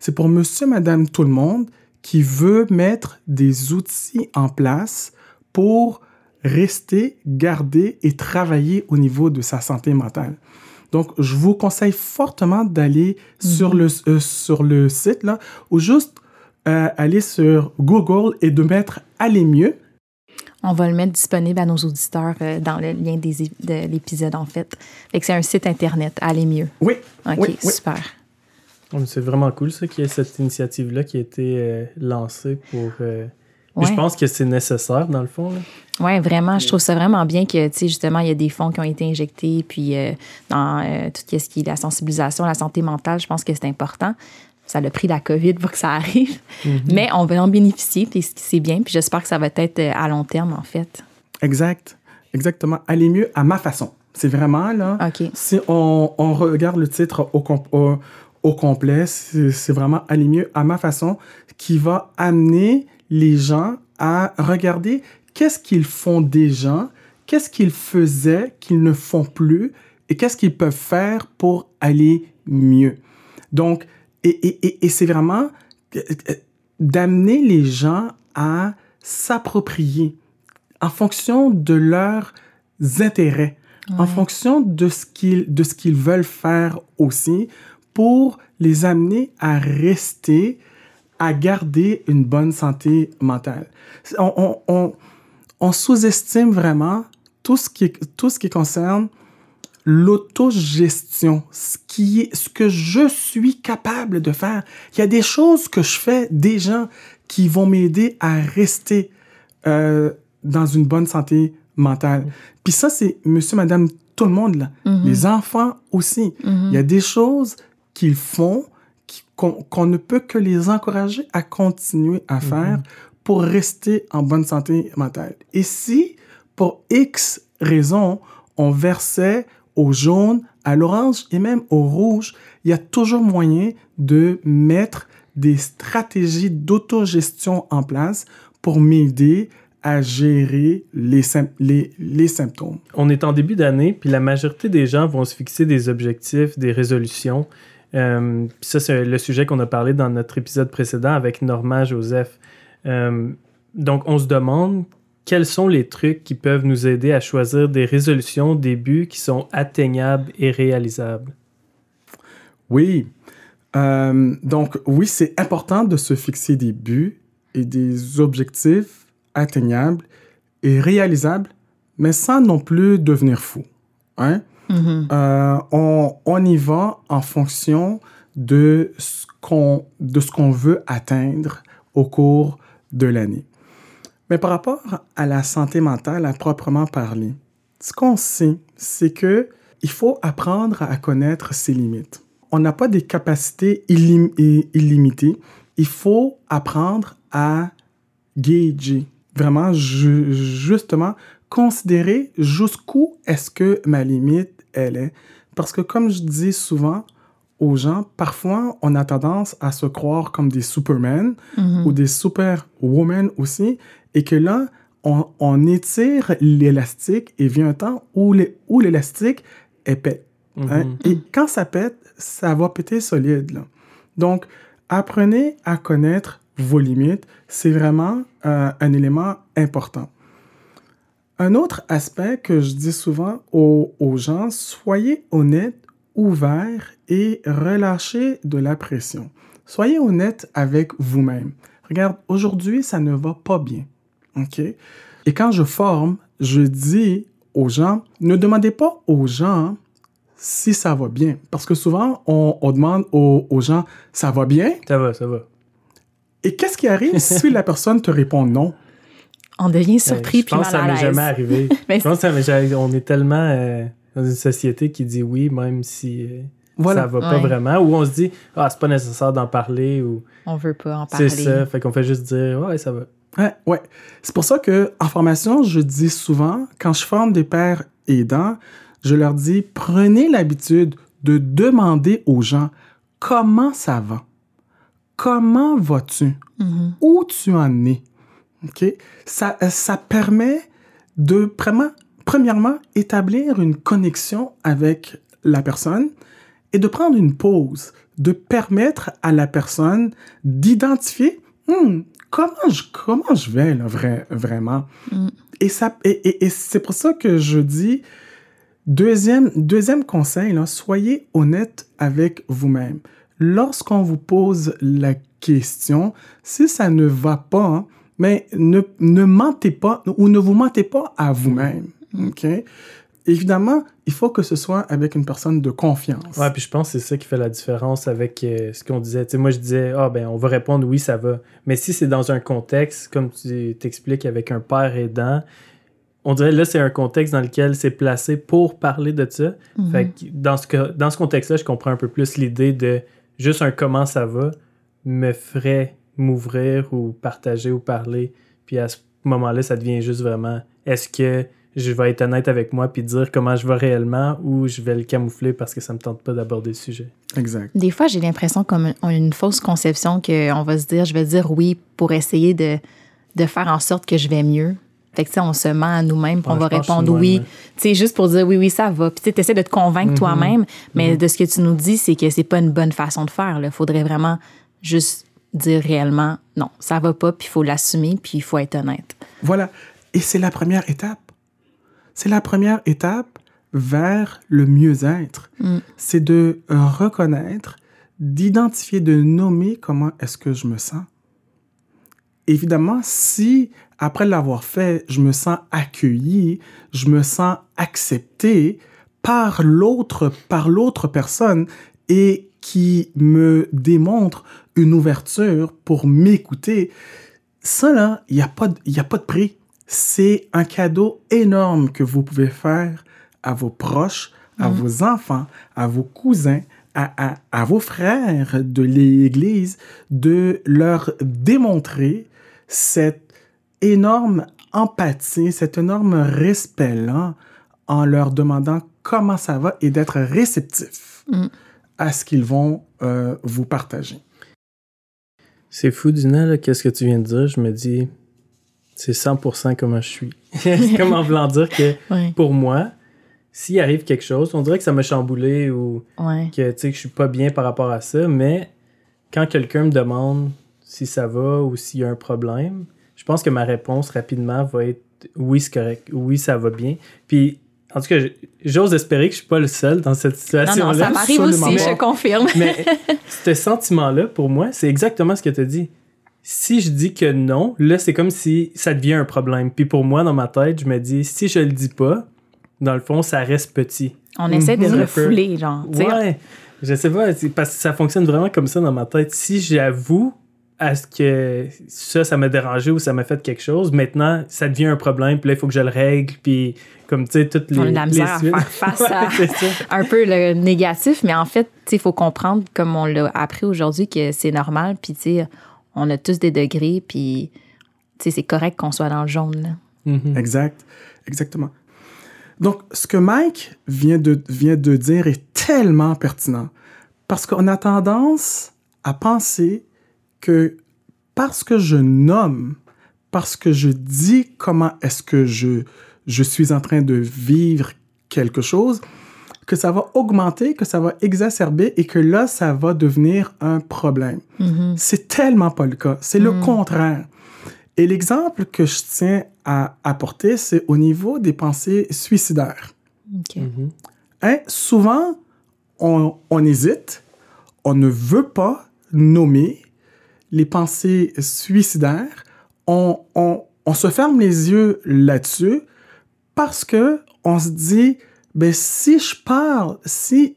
C'est pour monsieur, madame, tout le monde qui veut mettre des outils en place pour rester, garder et travailler au niveau de sa santé mentale. Donc, je vous conseille fortement d'aller sur, mhm. le, euh, sur le site, là, ou juste euh, aller sur Google et de mettre Aller mieux. On va le mettre disponible à nos auditeurs euh, dans le lien des, de l'épisode, en fait. fait c'est un site Internet, Aller mieux. Oui. OK, super. C'est vraiment cool, ça, qu'il y ait cette initiative-là qui a été lancée pour je pense que c'est nécessaire, dans le fond. Oui, vraiment. Je trouve ça vraiment bien que, tu sais, justement, il y a des fonds qui ont été injectés, puis euh, dans euh, tout ce qui est la sensibilisation, la santé mentale, je pense que c'est important. Ça a pris la COVID pour que ça arrive. Mhm. Mais on va en bénéficier, puis c'est bien. Puis j'espère que ça va être euh, à long terme, en fait. Exact. Exactement. Aller mieux à ma façon. C'est vraiment, là, si on, on, regarde le titre au, au, au complet, c'est vraiment Aller mieux à ma façon qui va amener les gens à regarder qu'est-ce qu'ils font déjà, qu'est-ce qu'ils faisaient qu'ils ne font plus et qu'est-ce qu'ils peuvent faire pour aller mieux. Donc, et, et, c'est vraiment euh, euh, d'amener les gens à s'approprier en fonction de leurs intérêts, en fonction de ce qu'ils de ce qu'ils veulent faire aussi pour les amener à rester à garder une bonne santé mentale. On, on, on, sous-estime vraiment tout ce qui, tout ce qui concerne l'autogestion, ce qui est, ce que je suis capable de faire. Il y a des choses que je fais déjà qui vont m'aider à rester euh, dans une bonne santé mentale. Puis ça, c'est monsieur, madame, tout le monde, là. Mm-hmm. Les enfants aussi. Mm-hmm. Il y a des choses qu'ils font qu'on ne peut que les encourager à continuer à mhm. faire pour rester en bonne santé mentale. Et si, pour X raisons, on versait au jaune, à l'orange et même au rouge, il y a toujours moyen de mettre des stratégies d'autogestion en place pour m'aider à gérer les, les, les, symptômes. On est en début d'année, puis la majorité des gens vont se fixer des objectifs, des résolutions. Euh, ça, c'est le sujet qu'on a parlé dans notre épisode précédent avec Normand Joseph. Euh, donc, on se demande quels sont les trucs qui peuvent nous aider à choisir des résolutions, des buts qui sont atteignables et réalisables. Oui. Euh, donc, oui, c'est important de se fixer des buts et des objectifs atteignables et réalisables, mais sans non plus devenir fou. Hein? Mm-hmm. Euh, on, y va en fonction de ce qu'on qu'on veut atteindre au cours de l'année. Mais par rapport à la santé mentale à proprement parler, ce qu'on sait, c'est que il faut apprendre à connaître ses limites. On n'a pas des capacités illimitées. Il faut apprendre à gager, vraiment justement considérer jusqu'où est-ce que ma limite elle est. Parce que comme je dis souvent aux gens, parfois on a tendance à se croire comme des Superman mhm. ou des Superwoman aussi, et que là, on, étire l'élastique et vient un temps où l'élastique est pète. Hein. Mhm. Et quand ça pète, ça va péter solide. Donc, apprenez à connaître vos limites. C'est vraiment euh, un élément important. Un autre aspect que je dis souvent aux, gens, soyez honnête, ouvert et relâchez de la pression. Soyez honnête avec vous-même. Regarde, aujourd'hui, ça ne va pas bien. OK? Et quand je forme, je dis aux gens, ne demandez pas aux gens si ça va bien. Parce que souvent, on, demande aux, aux, gens, ça va bien? Ça va, ça va. Et qu'est-ce qui arrive si la personne te répond non? On devient surpris Euh, je puis pense mal que ça m'est jamais arrivé. Mais je pense que ça m'est jamais- on est tellement euh, dans une société qui dit oui, même si euh, Voilà. ça va pas Ouais. vraiment, ou on se dit ah c'est pas nécessaire d'en parler, ou On veut pas en c'est parler. ça, fait qu'on fait juste dire ouais ça va. Ouais, ouais. C'est pour ça que en formation, je dis souvent, quand je forme des pères aidants, je leur dis prenez l'habitude de demander aux gens comment ça va, comment vas-tu, Mhm. où tu en es? Ok, ça, euh, ça permet de vraiment, premièrement, établir une connexion avec la personne et de prendre une pause, de permettre à la personne d'identifier Hmm, comment je comment je vais là, vrai, vraiment. Mm. Et ça et, et- et c'est pour ça que je dis deuxième deuxième conseil là, soyez honnête avec vous-même. Lorsqu'on vous pose la question, si ça ne va pas, hein, mais ne, ne mentez pas ou ne vous mentez pas à vous-même. OK? Évidemment, il faut que ce soit avec une personne de confiance. Ouais, puis je pense que c'est ça qui fait la différence avec euh, ce qu'on disait. Tu sais, moi, je disais, ah, ben, on va répondre oui, ça va. Mais si c'est dans un contexte, comme tu t'expliques avec un père aidant, on dirait là, c'est un contexte dans lequel c'est placé pour parler de ça. Fait que dans ce, dans ce contexte-là, je comprends un peu plus l'idée de juste un comment ça va me ferait m'ouvrir ou partager ou parler. Puis à ce moment-là, ça devient juste vraiment est-ce que je vais être honnête avec moi puis dire comment je vais réellement ou je vais le camoufler parce que ça me tente pas d'aborder le sujet? Exact. Des fois, j'ai l'impression qu'on a une fausse conception qu'on va se dire, je vais dire oui pour essayer de, de faire en sorte que je vais mieux. Fait que, tu sais, on se ment à nous-mêmes, puis on Ouais, va répondre oui. Tu sais, juste pour dire oui, oui, ça va. Puis, tu essaies de te convaincre Mhm. toi-même, mais de ce que tu nous dis, c'est que c'est pas une bonne façon de faire. Il faudrait vraiment juste dire réellement, non, ça va pas, puis il faut l'assumer, puis il faut être honnête. Voilà. Et c'est la première étape. C'est la première étape vers le mieux-être. Mm. C'est de reconnaître, d'identifier, de nommer comment est-ce que je me sens. Évidemment, si après l'avoir fait, je me sens accueilli, je me sens accepté par l'autre, par l'autre personne et qui me démontre une ouverture pour m'écouter, ça là, il n'y a, pas de- y a pas de prix. C'est un cadeau énorme que vous pouvez faire à vos proches, à vos enfants, à vos cousins, à, à- à vos frères de l'Église, de leur démontrer cette énorme empathie, cet énorme respect-là en leur demandant comment ça va et d'être réceptif Mm. à ce qu'ils vont euh, vous partager. C'est fou, Dina, qu'est-ce que tu viens de dire? Je me dis, c'est 100% comment je suis. c'est comme en voulant dire que Ouais. pour moi, s'il arrive quelque chose, on dirait que ça m'a chamboulé ou Ouais. que, tu sais, que je suis pas bien par rapport à ça, mais quand quelqu'un me demande si ça va ou s'il y a un problème, je pense que ma réponse rapidement va être oui, c'est correct, oui, ça va bien. Puis, en tout cas, j'ose espérer que je suis pas le seul dans cette Non, situation-là. non, ça m'arrive aussi, je confirme. Mais ce sentiment-là, pour moi, c'est exactement ce que tu as dit. Si je dis que non, là, c'est comme si ça devient un problème. Puis pour moi, dans ma tête, je me dis, si je le dis pas, dans le fond, ça reste petit. On essaie de Mhm. le refouler, genre. Ouais. Je sais pas, parce que ça fonctionne vraiment comme ça dans ma tête. Si j'avoue à ce que ça, ça m'a dérangé ou ça m'a fait quelque chose, maintenant, ça devient un problème. Puis là, il faut que je le règle. Puis comme, tu sais, toutes les. On a de la misère à faire face à- un peu le négatif, mais en fait, tu sais, il faut comprendre, comme on l'a appris aujourd'hui, que c'est normal, puis tu sais, on a tous des degrés, puis tu sais, c'est correct qu'on soit dans le jaune. là. Mhm. Exact, exactement. Donc, ce que Mike vient de, vient de dire est tellement pertinent parce qu'on a tendance à penser que parce que je nomme, parce que je dis comment est-ce que je, je suis en train de vivre quelque chose, que ça va augmenter, que ça va exacerber et que là, ça va devenir un problème. C'est tellement pas le cas. C'est le contraire. Et l'exemple que je tiens à apporter, c'est au niveau des pensées suicidaires. Mhm. Hein, Souvent, on, on hésite, on ne veut pas nommer les pensées suicidaires, on, on- on se ferme les yeux là-dessus parce que on se dit, ben, si je parle, si,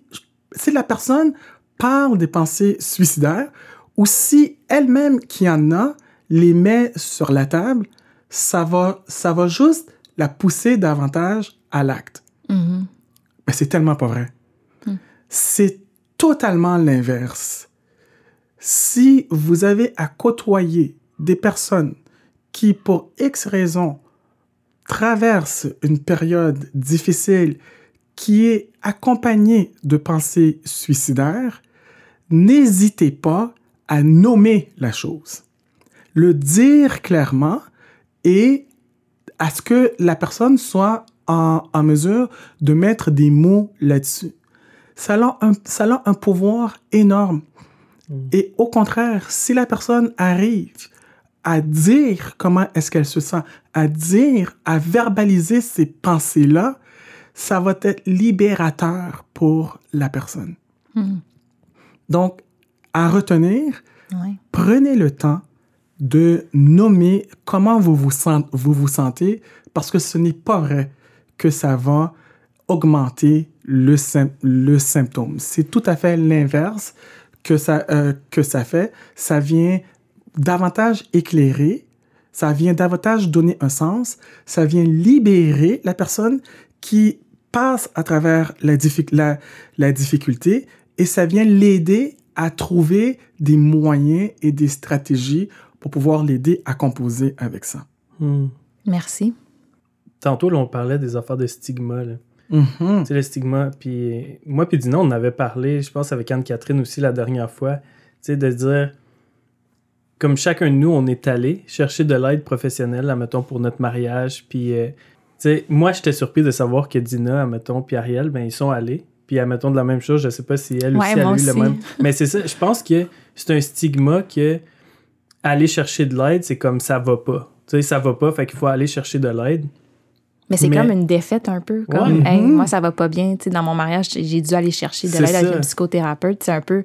si la personne parle des pensées suicidaires, ou si elle-même qui en a les met sur la table, ça va, ça va juste la pousser davantage à l'acte. Mhm. Mais c'est tellement pas vrai. C'est totalement l'inverse. Si vous avez à côtoyer des personnes qui, pour X raisons, traversent une période difficile qui est accompagnée de pensées suicidaires, n'hésitez pas à nommer la chose. Le dire clairement et à ce que la personne soit en, en mesure de mettre des mots là-dessus. Ça a, un, ça a un pouvoir énorme. Et au contraire, si la personne arrive à dire comment est-ce qu'elle se sent, à dire, à verbaliser ces pensées-là, ça va être libérateur pour la personne. Donc, à retenir, prenez le temps de nommer comment vous vous, sent- vous vous sentez parce que ce n'est pas vrai que ça va augmenter le, le symptôme. C'est tout à fait l'inverse que ça, euh, que ça fait. Ça vient davantage éclairer, ça vient davantage donner un sens, ça vient libérer la personne qui passe à travers la, diffi- la, la difficulté et ça vient l'aider à trouver des moyens et des stratégies pour pouvoir l'aider à composer avec ça. Hmm. Merci. Tantôt, là, on parlait des affaires de stigma. Là. Mhm. Tu sais, le stigma. Puis moi, puis Dina, on en avait parlé, je pense, avec Anne-Catherine aussi la dernière fois. Tu sais, de dire, comme chacun de nous, on est allé chercher de l'aide professionnelle, admettons, pour notre mariage. Puis, euh, tu sais, moi, j'étais surpris de savoir que Dina, admettons, puis Ariel, ben, ils sont allés. Puis, admettons, de la même chose, je sais pas si elle Ouais, aussi a eu le même. Mais c'est ça, je pense que c'est un stigma que aller chercher de l'aide, c'est comme ça va pas. Tu sais, ça va pas, fait qu'il faut aller chercher de l'aide. Mais c'est Mais- comme une défaite un peu. Comme, Ouais. hey, Mhm. moi, ça va pas bien. Tu sais, dans mon mariage, j'ai dû aller chercher de l'aide avec ça. un psychothérapeute. C'est un peu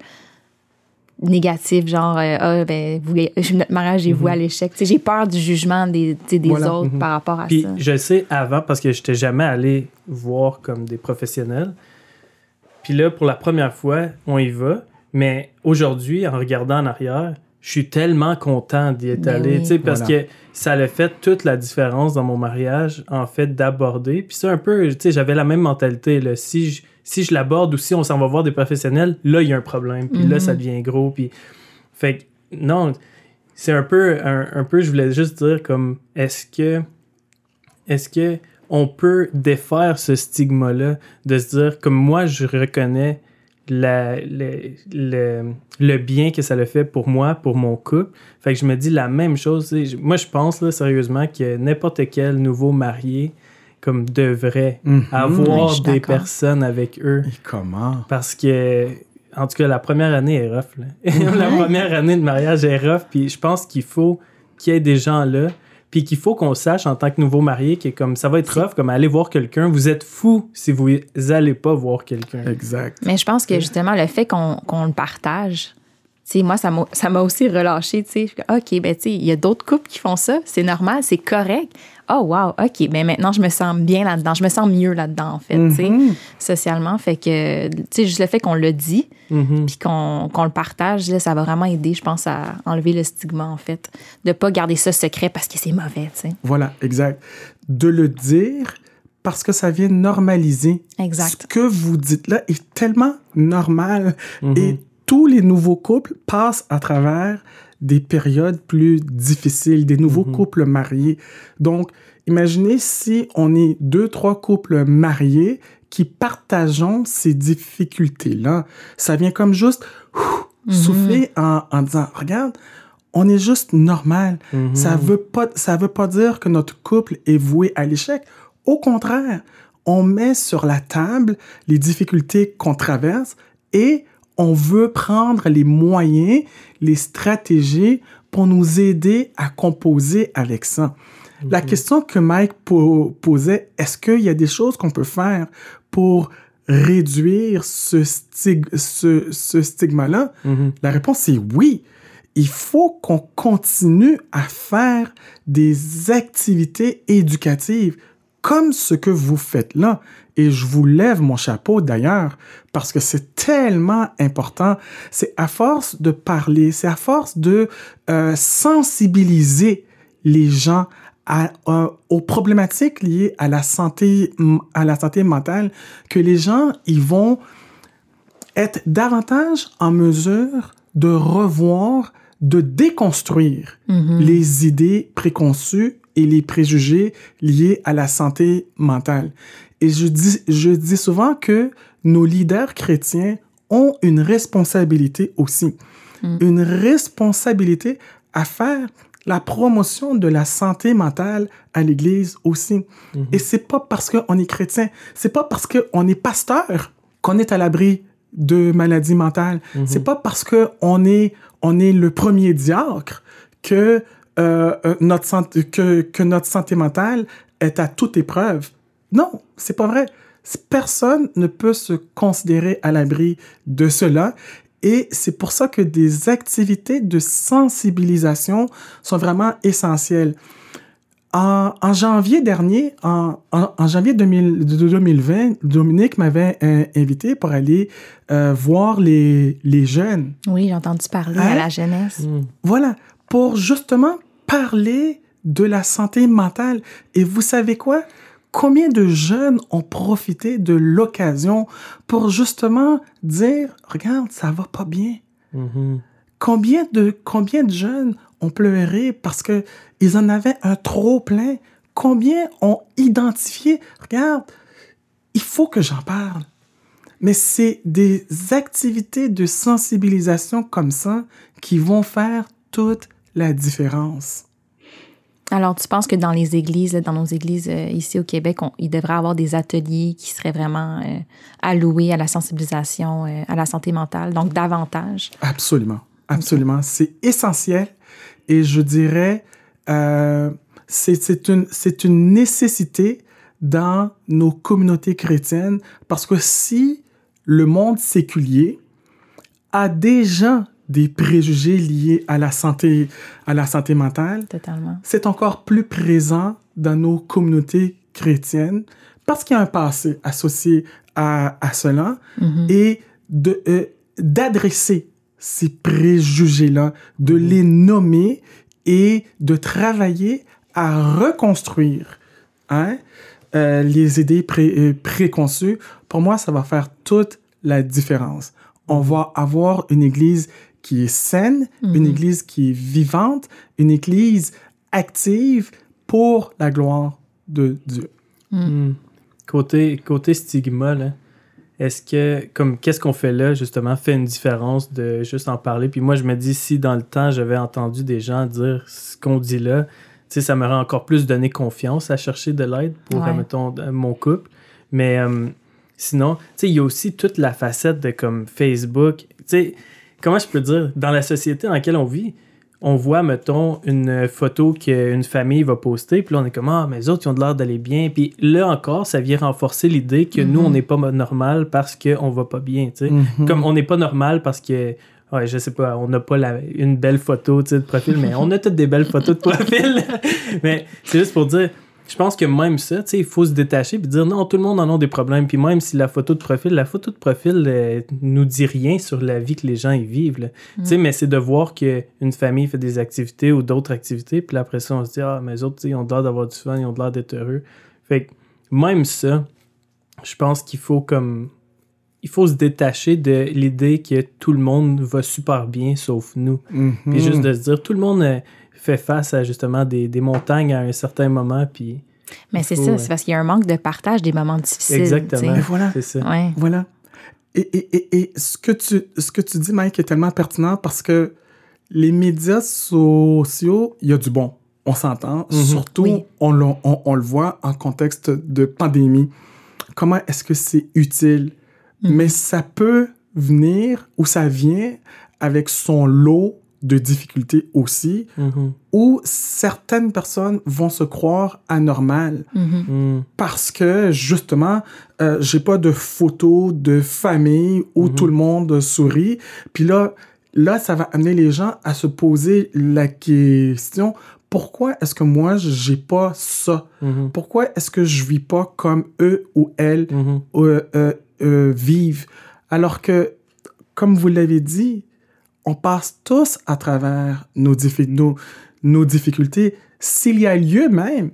négatif, genre, euh, ah, ben, vous, notre mariage est voué à l'échec. Tu sais, j'ai peur du jugement des, des Voilà. autres Mhm. par rapport à Puis ça. je sais avant, parce que je n'étais jamais allé voir comme des professionnels. Puis là, pour la première fois, on y va. Mais aujourd'hui, en regardant en arrière, je suis tellement content d'y être Ben allé. oui. tu sais, Parce Voilà. que ça a fait toute la différence dans mon mariage, en fait, d'aborder. Puis c'est un peu, tu sais, j'avais la même mentalité. Là. Si je, si je l'aborde ou si on s'en va voir des professionnels, là, il y a un problème. Puis là, Mhm. ça devient gros. Puis, fait que, non, c'est un peu, un, un peu, je voulais juste dire comme, est-ce que, est-ce que on peut défaire ce stigma-là de se dire, comme moi, je reconnais la, le, le, le bien que ça le fait pour moi, pour mon couple. Fait que je me dis la même chose. Moi, je pense là, sérieusement que n'importe quel nouveau marié comme devrait Mhm. Avoir des personnes avec eux. Et comment? Parce que, en tout cas, la première année est rough. là. la première année de mariage est rough. Puis je pense qu'il faut qu'il y ait des gens là. Puis qu'il faut qu'on sache en tant que nouveau marié que comme ça va être rough, comme aller voir quelqu'un. Vous êtes fou si vous allez pas voir quelqu'un. Exact. Mais je pense que justement, le fait qu'on qu'on le partage, sais, moi, ça m'a aussi relâché, tu sais. OK, ben, tu sais, il y a d'autres couples qui font ça, c'est normal, c'est correct. Oh, wow, OK, ben maintenant, je me sens bien là-dedans, je me sens mieux là-dedans, en fait, tu sais, Mhm. socialement. Fait que, tu sais, juste le fait qu'on le dit, Mhm. puis qu'on le partage, là, ça va vraiment aider, je pense, à enlever le stigma, en fait. De pas garder ça secret parce que c'est mauvais, tu sais. Voilà, exact. De le dire parce que ça vient normaliser. Exact. Ce que vous dites là est tellement normal. Mhm. Et tous les nouveaux couples passent à travers des périodes plus difficiles, des nouveaux Mhm. couples mariés. Donc, imaginez si on est deux, trois couples mariés qui partageons ces difficultés-là. Ça vient comme juste ouf, souffler en, en disant, regarde, on est juste normal. Mhm. Ça veut pas, ça veut pas dire que notre couple est voué à l'échec. Au contraire, on met sur la table les difficultés qu'on traverse et on veut prendre les moyens, les stratégies pour nous aider à composer avec ça. La question que Mike po- posait, est-ce qu'il y a des choses qu'on peut faire pour réduire ce, stig- ce, ce stigma-là? Mhm. La réponse est oui. Il faut qu'on continue à faire des activités éducatives comme ce que vous faites là. Et je vous lève mon chapeau d'ailleurs parce que c'est tellement important. C'est à force de parler, c'est à force de euh, sensibiliser les gens à, euh, aux problématiques liées à la santé, à la santé mentale que les gens, ils vont être davantage en mesure de revoir, de déconstruire les idées préconçues et les préjugés liés à la santé mentale. Et je dis, je dis souvent que nos leaders chrétiens ont une responsabilité aussi. Une responsabilité à faire la promotion de la santé mentale à l'Église aussi. Et c'est pas parce qu'on est chrétien, c'est pas parce qu'on est pasteur qu'on est à l'abri de maladies mentales. C'est pas parce que on est on est le premier diacre que notre santé, que, que notre santé mentale est à toute épreuve. Non, c'est pas vrai. Personne ne peut se considérer à l'abri de cela. Et c'est pour ça que des activités de sensibilisation sont vraiment essentielles. En, en janvier dernier, en, en, en janvier 2000 de 2020, Dominique m'avait euh, invité pour aller euh, voir les, les jeunes. Oui, j'ai entendu parler Hein? à la jeunesse. Voilà, pour justement parler de la santé mentale. Et vous savez quoi? Combien de jeunes ont profité de l'occasion pour justement dire, regarde, ça va pas bien. Mhm. Combien de, combien de jeunes ont pleuré parce que ils en avaient un trop plein? Combien ont identifié, regarde, il faut que j'en parle. Mais c'est des activités de sensibilisation comme ça qui vont faire toute la différence? Alors, tu penses que dans les églises, là, dans nos églises euh, ici au Québec, on- il devrait y avoir des ateliers qui seraient vraiment euh, alloués à la sensibilisation, euh, à la santé mentale, donc davantage? Absolument, absolument. C'est essentiel et je dirais, c'est une, c'est une nécessité dans nos communautés chrétiennes parce que si le monde séculier a déjà des préjugés liés à la santé, à la santé mentale, Totalement. c'est encore plus présent dans nos communautés chrétiennes parce qu'il y a un passé associé à, à cela et de, euh, d'adresser ces préjugés-là, de les nommer et de travailler à reconstruire hein, euh, les idées pré- euh, préconçues. Pour moi, ça va faire toute la différence. On va avoir une église qui est saine, une église qui est vivante, une église active pour la gloire de Dieu. Hmm. Côté, côté stigma, là, est-ce que, comme, qu'est-ce qu'on fait là, justement, fait une différence de juste en parler? Puis moi, je me dis, si dans le temps, j'avais entendu des gens dire ce qu'on dit là, tu sais, ça m'aurait encore plus donné confiance à chercher de l'aide pour, Ouais. mettons, mon couple. Mais euh, sinon, tu sais, il y a aussi toute la facette de comme Facebook. Tu sais, comment je peux dire, dans la société dans laquelle on vit, on voit, mettons, une photo qu'une famille va poster, puis là, on est comme, ah, mais les autres, ils ont de l'air d'aller bien. Puis là encore, ça vient renforcer l'idée que nous, on n'est pas normal parce qu'on va pas bien, tu sais. Mhm. Comme on n'est pas normal parce que, ouais, je sais pas, on n'a pas la- une belle photo, tu sais, de profil, mais on a toutes des belles photos de profil. mais c'est juste pour dire, je pense que même ça, tu sais, il faut se détacher puis dire non, tout le monde en a des problèmes. Puis même si la photo de profil, la photo de profil euh, nous dit rien sur la vie que les gens y vivent. sais, mais c'est de voir qu'une famille fait des activités ou d'autres activités, puis après ça, on se dit ah, mais les autres, tu sais, ils ont l'air d'avoir du fun, ils ont l'air d'être heureux. Fait que même ça, je pense qu'il faut comme il faut se détacher de l'idée que tout le monde va super bien sauf nous. Mhm. Puis juste de se dire, tout le monde euh, fait face à justement des, des montagnes à un certain moment. Puis Mais c'est ça, ouais. c'est parce qu'il y a un manque de partage des moments difficiles. exactement. Et voilà. C'est ça. Ouais. Voilà. Et, et, et, et ce, que tu, ce que tu dis, Mike, est tellement pertinent parce que les médias sociaux, il y a du bon. On s'entend. Mhm. Surtout, Oui. on, le- on, on le voit en contexte de pandémie. Comment est-ce que c'est utile? Mais ça peut venir ou ça vient avec son lot de difficultés aussi, Mhm. où certaines personnes vont se croire anormales Mhm. Mm. parce que justement, euh, j'ai pas de photos de famille où tout le monde sourit. Puis là, là, ça va amener les gens à se poser la question pourquoi est-ce que moi j'ai pas ça? Pourquoi est-ce que je vis pas comme eux ou elles euh, euh, euh, vivent? Alors que, comme vous l'avez dit, on passe tous à travers nos, diffi- nos, nos difficultés. S'il y a lieu même,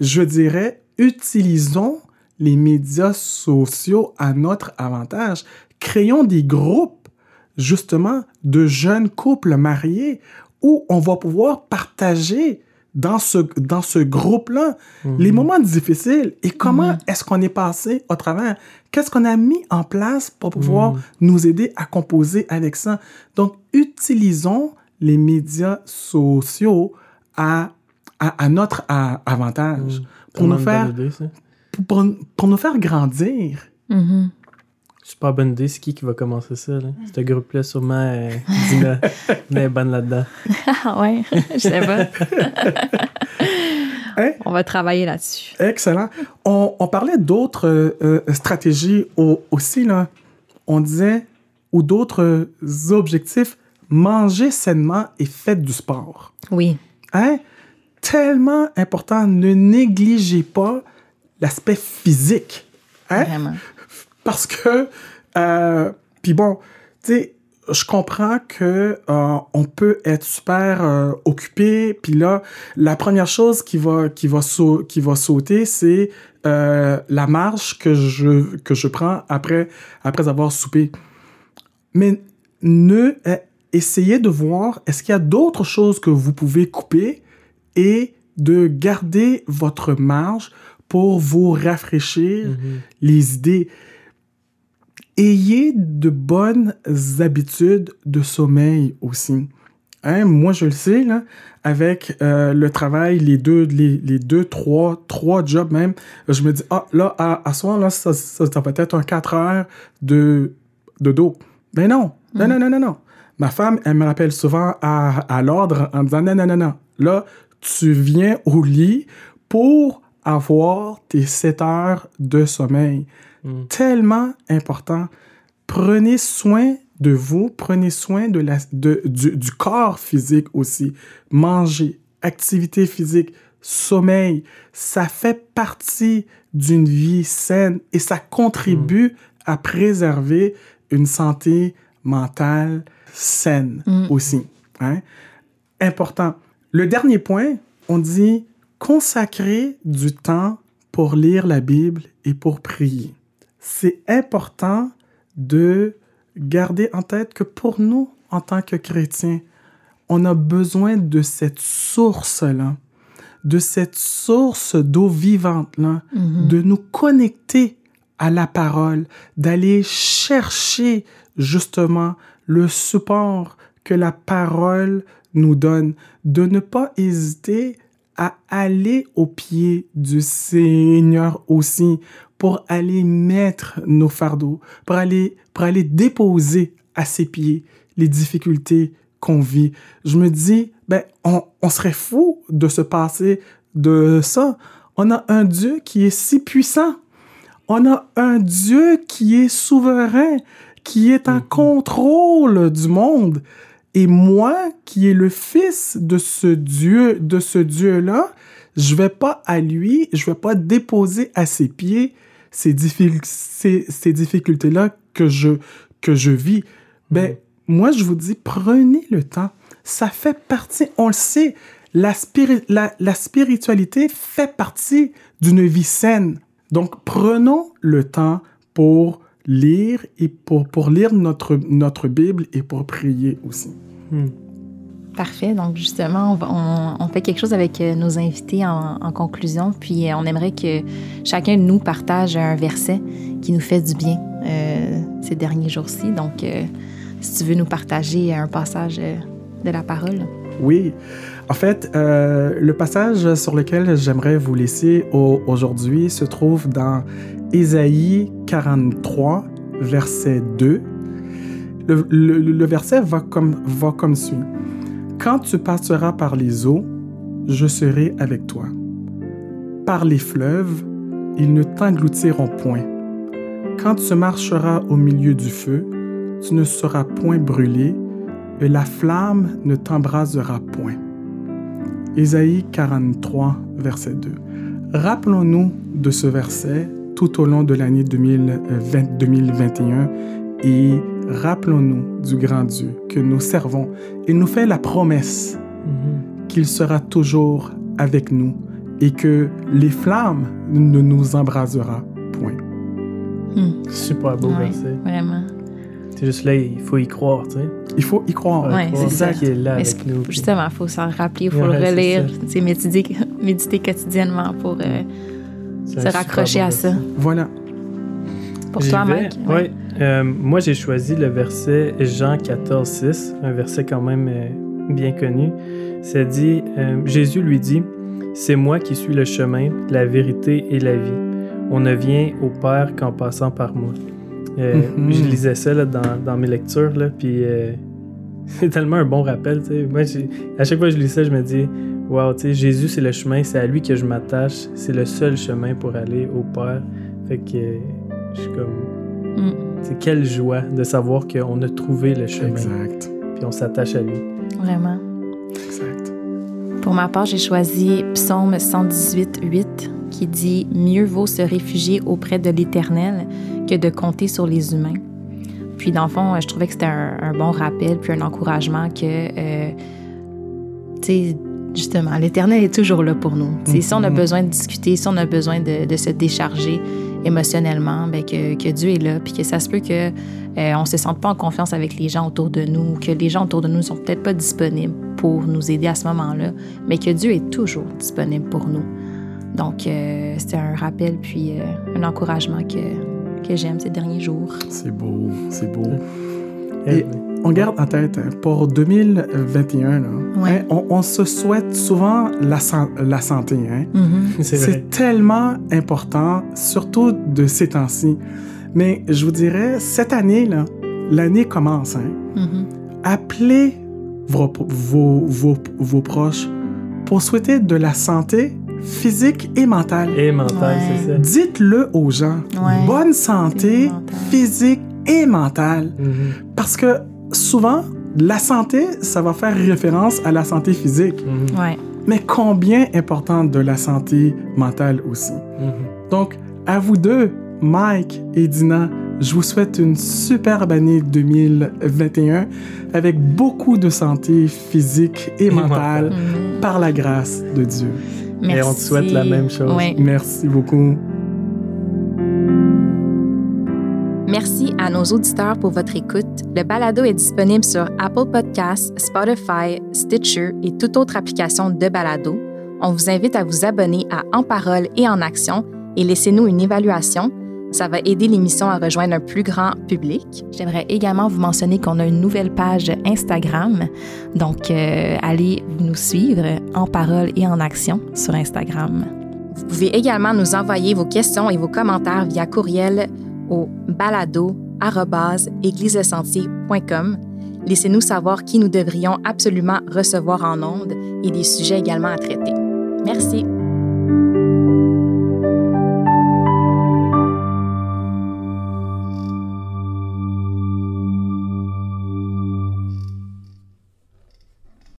je dirais, utilisons les médias sociaux à notre avantage. Créons des groupes, justement, de jeunes couples mariés où on va pouvoir partager dans ce, dans ce groupe-là les moments difficiles et comment est-ce qu'on est passé au travers? Qu'est-ce qu'on a mis en place pour pouvoir nous aider à composer avec ça? Donc, utilisons les médias sociaux à, à, à notre à- avantage. Pour, nous faire, pour, pour nous faire grandir. Super bonne idée. C'est qui qui va commencer ça? Là? Ce groupe-là, sûrement, euh, Dina. Dina est bonne là-dedans. Ah ouais, je sais pas. Hein? On va travailler là-dessus. Excellent. On, on parlait d'autres euh, euh, stratégies au- aussi, là. On disait, ou d'autres euh, objectifs, manger sainement et faites du sport. Oui. Hein? Tellement important, ne négligez pas l'aspect physique. Hein? Vraiment. Parce que, euh, puis bon, tu sais, je comprends que euh, on peut être super euh, occupé, puis là, la première chose qui va qui va sau- qui va sauter, c'est euh, la marche que je que je prends après après avoir soupé. Mais ne essayez de voir est-ce qu'il y a d'autres choses que vous pouvez couper et de garder votre marge pour vous rafraîchir les idées. Ayez de bonnes habitudes de sommeil aussi. Hein, moi, je le sais, là, avec euh, le travail, les deux, les, les deux, trois, trois jobs même, je me dis, ah, là, à, à soir, là, ça, ça, ça va être un 4 heures de, de dos. Mais non, non, non, non, non, non. Ma femme, elle me rappelle souvent à, à l'ordre en disant, non, non, non, non. Là, tu viens au lit pour avoir tes 7 heures de sommeil. Tellement important. Prenez soin de vous, prenez soin de la, de, du, du corps physique aussi. Manger, activité physique, sommeil, ça fait partie d'une vie saine et ça contribue à préserver une santé mentale saine aussi. Hein? Important. Le dernier point, on dit consacrer du temps pour lire la Bible et pour prier. C'est important de garder en tête que pour nous, en tant que chrétiens, on a besoin de cette source-là, de cette source d'eau vivante-là, de nous connecter à la parole, d'aller chercher justement le support que la parole nous donne, de ne pas hésiter à aller au pied du Seigneur aussi pour aller mettre nos fardeaux, pour aller, pour aller déposer à ses pieds les difficultés qu'on vit. Je me dis, ben, on, on serait fou de se passer de ça. On a un Dieu qui est si puissant. On a un Dieu qui est souverain, qui est en contrôle du monde. Et moi, qui est le fils de ce Dieu, de ce Dieu-là, je vais pas à lui, je vais pas déposer à ses pieds ces, diffi- ces, ces difficultés-là que je, que je vis. Ben, moi, je vous dis, prenez le temps. Ça fait partie, on le sait, la, spiri- la, la spiritualité fait partie d'une vie saine. Donc, prenons le temps pour lire et pour, pour lire notre, notre Bible et pour prier aussi. Parfait. Donc, justement, on, fait quelque chose avec euh, nos invités en, conclusion. Puis, euh, on aimerait que chacun de nous partage un verset qui nous fait du bien euh, ces derniers jours-ci. Donc, si tu veux nous partager un passage de la parole. Oui. En fait, le passage sur lequel j'aimerais vous laisser au- aujourd'hui se trouve dans Ésaïe 43, verset 2. Le, verset va comme suit. Quand tu passeras par les eaux, je serai avec toi. Par les fleuves, ils ne t'engloutiront point. Quand tu marcheras au milieu du feu, tu ne seras point brûlé, et la flamme ne t'embrasera point. Ésaïe 43, verset 2. Rappelons-nous de ce verset tout au long de l'année 2020 2021 et rappelons-nous du grand Dieu que nous servons. Il nous fait la promesse qu'il sera toujours avec nous et que les flammes ne nous embrasera point. Hmm. Super beau Ouais, verset. Vraiment. C'est juste là, il faut y croire, tu sais. Il faut y croire. Croire c'est ça. qu'il est là avec c'est- nous. Justement, il faut s'en rappeler, il faut Ouais, le c'est relire, sais, méditer, méditer quotidiennement pour euh, C'est se raccrocher à ça. Voilà. Pour J'y toi, vais. Mike? Ouais. Euh, moi, j'ai choisi le verset Jean 14, 6, un verset quand même euh, bien connu. Ça dit euh, Jésus lui dit C'est moi qui suis le chemin, la vérité et la vie. On ne vient au Père qu'en passant par moi. Mhm. Je lisais ça là, dans, dans mes lectures, là, puis c'est tellement un bon rappel. tu sais. Moi, à chaque fois que je lis ça, je me dis sais, Jésus, c'est le chemin, c'est à lui que je m'attache, c'est le seul chemin pour aller au Père. Fait que je suis comme. Mm. C'est quelle joie de savoir qu'on a trouvé le chemin, Exact. puis on s'attache à lui. Vraiment. Exact. Pour ma part, j'ai choisi Psaume 118, 8, qui dit Mieux vaut se réfugier auprès de l'Éternel que de compter sur les humains. Puis, dans le fond, je trouvais que c'était un, un bon rappel, puis un encouragement que, euh, tu sais, justement, l'Éternel est toujours là pour nous. Si on a Mhm. besoin de discuter, si on a besoin de, de se décharger émotionnellement, ben que, que Dieu est là, puis que ça se peut que euh, on se sente pas en confiance avec les gens autour de nous, que les gens autour de nous sont peut-être pas disponibles pour nous aider à ce moment-là, mais que Dieu est toujours disponible pour nous. Donc, euh, c'était un rappel puis euh, un encouragement que, que j'aime ces derniers jours. C'est beau. C'est beau. Et- On garde en tête, hein, pour 2021, là, Ouais. hein, on, on se souhaite souvent la, san- la santé. Hein? Mhm. c'est tellement important, surtout de ces temps-ci. Mais je vous dirais, cette année, là, l'année commence. Hein? Mhm. Appelez vos, vos, vos, vos proches pour souhaiter de la santé physique et mentale. Et mental, Ouais. c'est ça. Dites-le aux gens. Ouais. Bonne santé Physique, mentale. physique et mentale. Mhm. Parce que souvent, la santé, ça va faire référence à la santé physique. Mhm. Ouais. Mais combien importante de la santé mentale aussi? Mhm. Donc, à vous deux, Mike et Dina, je vous souhaite une superbe année 2021 avec beaucoup de santé physique et mentale par la grâce de Dieu. Et on te souhaite la même chose. Ouais. Merci beaucoup. Merci à nos auditeurs pour votre écoute. Le balado est disponible sur Apple Podcasts, Spotify, Stitcher et toute autre application de balado. On vous invite à vous abonner à En Parole et en Action et laissez-nous une évaluation. Ça va aider l'émission à rejoindre un plus grand public. J'aimerais également vous mentionner qu'on a une nouvelle page Instagram. Donc, euh, allez nous suivre en parole et en action sur Instagram. Vous pouvez également nous envoyer vos questions et vos commentaires via courriel au balado@égliselesentier.com. Laissez-nous savoir qui nous devrions absolument recevoir en ondes et des sujets également à traiter. Merci.